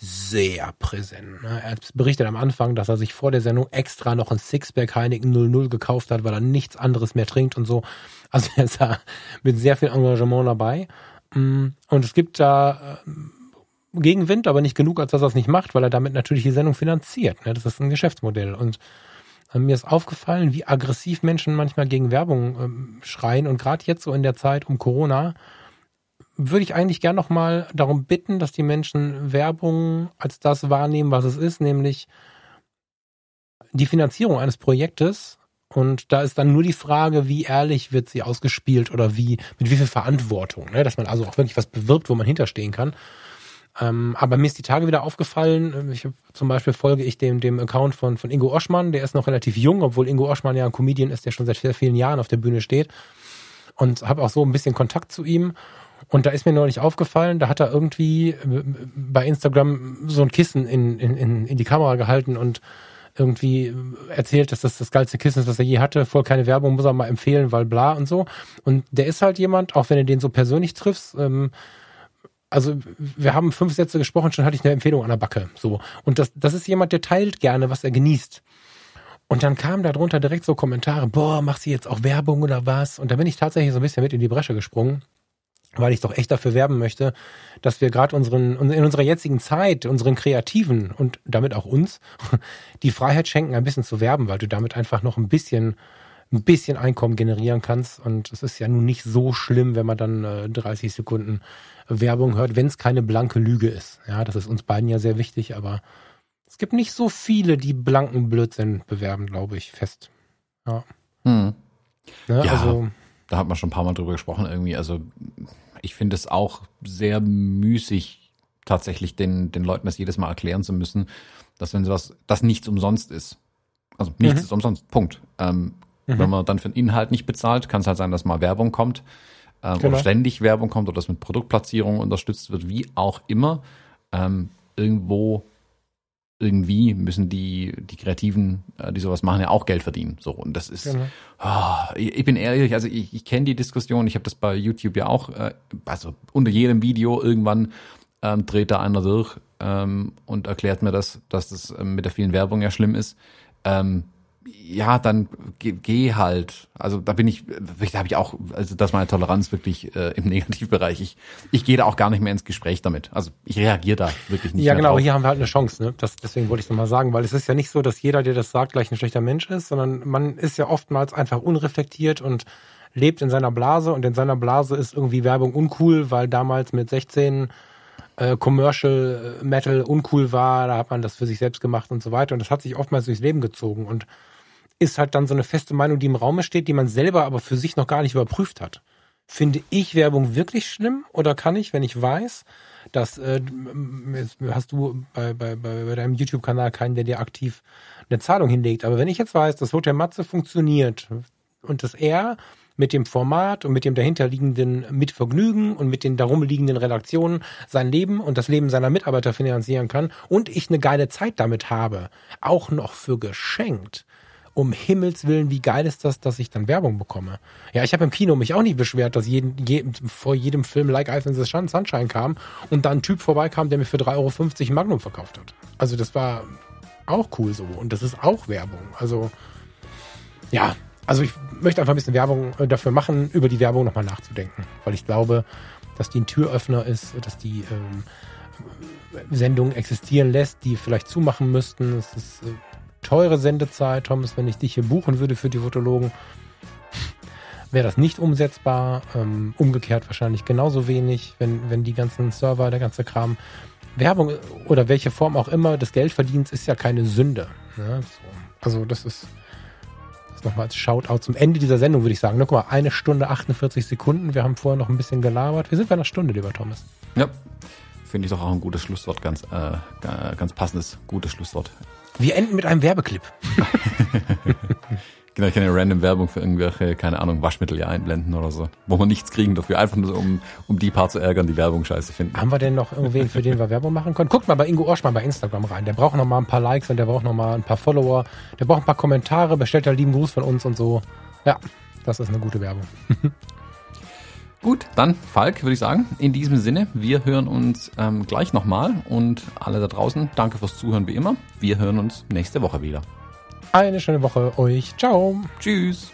sehr präsent. Ne? Er berichtet am Anfang, dass er sich vor der Sendung extra noch ein Sixpack Heineken 00 gekauft hat, weil er nichts anderes mehr trinkt und so. Also er ist da mit sehr viel Engagement dabei. Mm, und es gibt da äh, Gegenwind, aber nicht genug, als dass er es nicht macht, weil er damit natürlich die Sendung finanziert. Ne? Das ist ein Geschäftsmodell. Und äh, mir ist aufgefallen, wie aggressiv Menschen manchmal gegen Werbung ähm, schreien. Und gerade jetzt so in der Zeit um Corona würde ich eigentlich gern nochmal darum bitten, dass die Menschen Werbung als das wahrnehmen, was es ist, nämlich die Finanzierung eines Projektes. Und da ist dann nur die Frage, wie ehrlich wird sie ausgespielt oder wie, mit wie viel Verantwortung, ne? dass man also auch wirklich was bewirbt, wo man hinterstehen kann. Ähm, aber mir ist die Tage wieder aufgefallen, ich, zum Beispiel folge ich dem, dem Account von, von Ingo Oschmann, der ist noch relativ jung, obwohl Ingo Oschmann ja ein Comedian ist, der schon seit sehr vielen Jahren auf der Bühne steht. Und habe auch so ein bisschen Kontakt zu ihm. Und da ist mir neulich aufgefallen, da hat er irgendwie äh, bei Instagram so ein Kissen in, in, in die Kamera gehalten und irgendwie erzählt, dass das das geilste Kissen ist, was er je hatte. Voll keine Werbung, muss er mal empfehlen, weil bla und so. Und der ist halt jemand, auch wenn du den so persönlich triffst, ähm, also wir haben fünf Sätze gesprochen, schon hatte ich eine Empfehlung an der Backe. So. Und das, das ist jemand, der teilt gerne, was er genießt. Und dann kamen da drunter direkt so Kommentare, boah, mach sie jetzt auch Werbung oder was? Und da bin ich tatsächlich so ein bisschen mit in die Bresche gesprungen weil ich doch echt dafür werben möchte, dass wir gerade unseren in unserer jetzigen Zeit unseren Kreativen und damit auch uns die Freiheit schenken, ein bisschen zu werben, weil du damit einfach noch ein bisschen ein bisschen Einkommen generieren kannst und es ist ja nun nicht so schlimm, wenn man dann äh, 30 Sekunden Werbung hört, wenn es keine blanke Lüge ist. Ja, das ist uns beiden ja sehr wichtig, aber es gibt nicht so viele, die blanken Blödsinn bewerben, glaube ich, fest. Ja. Hm. Ne, ja. Also da hat man schon ein paar Mal drüber gesprochen irgendwie. Also ich finde es auch sehr müßig, tatsächlich den, den Leuten das jedes Mal erklären zu müssen, dass wenn sowas, das nichts umsonst ist. Also nichts mhm. ist umsonst. Punkt. Ähm, mhm. Wenn man dann für den Inhalt nicht bezahlt, kann es halt sein, dass mal Werbung kommt ähm, genau. oder ständig Werbung kommt oder das mit Produktplatzierung unterstützt wird, wie auch immer. Ähm, irgendwo irgendwie müssen die, die Kreativen, äh, die sowas machen, ja auch Geld verdienen. So, und das ist, genau. oh, ich, bin ehrlich, also ich, ich kenne die Diskussion, ich habe das bei YouTube ja auch, äh, also unter jedem Video irgendwann ähm, dreht da einer durch ähm, und erklärt mir das, dass das ähm, mit der vielen Werbung ja schlimm ist. Ähm, ja, dann geh, geh halt. Also da bin ich, da habe ich auch, also das ist meine Toleranz wirklich äh, im Negativbereich. Ich, ich gehe da auch gar nicht mehr ins Gespräch damit. Also ich reagiere da wirklich nicht. Ja, genau, drauf. hier haben wir halt eine Chance, ne? Das, deswegen wollte ich es nochmal sagen, weil es ist ja nicht so, dass jeder, der das sagt, gleich ein schlechter Mensch ist, sondern man ist ja oftmals einfach unreflektiert und lebt in seiner Blase und in seiner Blase ist irgendwie Werbung uncool, weil damals mit 16 äh, Commercial Metal uncool war, da hat man das für sich selbst gemacht und so weiter. Und das hat sich oftmals durchs Leben gezogen und ist halt dann so eine feste Meinung, die im Raume steht, die man selber aber für sich noch gar nicht überprüft hat. Finde ich Werbung wirklich schlimm oder kann ich, wenn ich weiß, dass äh, hast du bei, bei, bei deinem YouTube-Kanal keinen, der dir aktiv eine Zahlung hinlegt. Aber wenn ich jetzt weiß, dass Hotel Matze funktioniert und dass er mit dem Format und mit dem dahinterliegenden Mitvergnügen und mit den darum liegenden Redaktionen sein Leben und das Leben seiner Mitarbeiter finanzieren kann und ich eine geile Zeit damit habe, auch noch für geschenkt. Um Himmels Willen, wie geil ist das, dass ich dann Werbung bekomme? Ja, ich habe im Kino mich auch nicht beschwert, dass jeden, jeden, vor jedem Film Like Ice in the Sunshine kam und da ein Typ vorbeikam, der mir für 3,50 Euro Magnum verkauft hat. Also das war auch cool so und das ist auch Werbung. Also ja, also ich möchte einfach ein bisschen Werbung äh, dafür machen, über die Werbung nochmal nachzudenken, weil ich glaube, dass die ein Türöffner ist, dass die ähm, Sendungen existieren lässt, die vielleicht zumachen müssten. Es ist äh, teure Sendezeit, Thomas, wenn ich dich hier buchen würde für die Fotologen, wäre das nicht umsetzbar. Ähm, umgekehrt wahrscheinlich genauso wenig, wenn, wenn die ganzen Server, der ganze Kram, Werbung oder welche Form auch immer des Geldverdienens ist ja keine Sünde. Ne? So. Also das ist das nochmal als Shoutout zum Ende dieser Sendung, würde ich sagen. Guck mal, eine Stunde 48 Sekunden. Wir haben vorher noch ein bisschen gelabert. Wir sind bei einer Stunde, lieber Thomas. Ja, finde ich doch auch ein gutes Schlusswort. Ganz, äh, ganz passendes, gutes Schlusswort. Wir enden mit einem Werbeclip. Genau, ich kann ja random Werbung für irgendwelche, keine Ahnung, Waschmittel hier einblenden oder so. Wo man nichts kriegen dafür, einfach nur um, um die paar zu ärgern, die Werbung scheiße finden. Haben wir denn noch irgendwen, für den wir Werbung machen können? Guckt mal bei Ingo Orschmann bei Instagram rein. Der braucht noch mal ein paar Likes und der braucht noch mal ein paar Follower. Der braucht ein paar Kommentare, bestellt da lieben Gruß von uns und so. Ja, das ist eine gute Werbung. Gut, dann Falk, würde ich sagen. In diesem Sinne, wir hören uns ähm, gleich nochmal und alle da draußen, danke fürs Zuhören wie immer. Wir hören uns nächste Woche wieder. Eine schöne Woche euch. Ciao. Tschüss.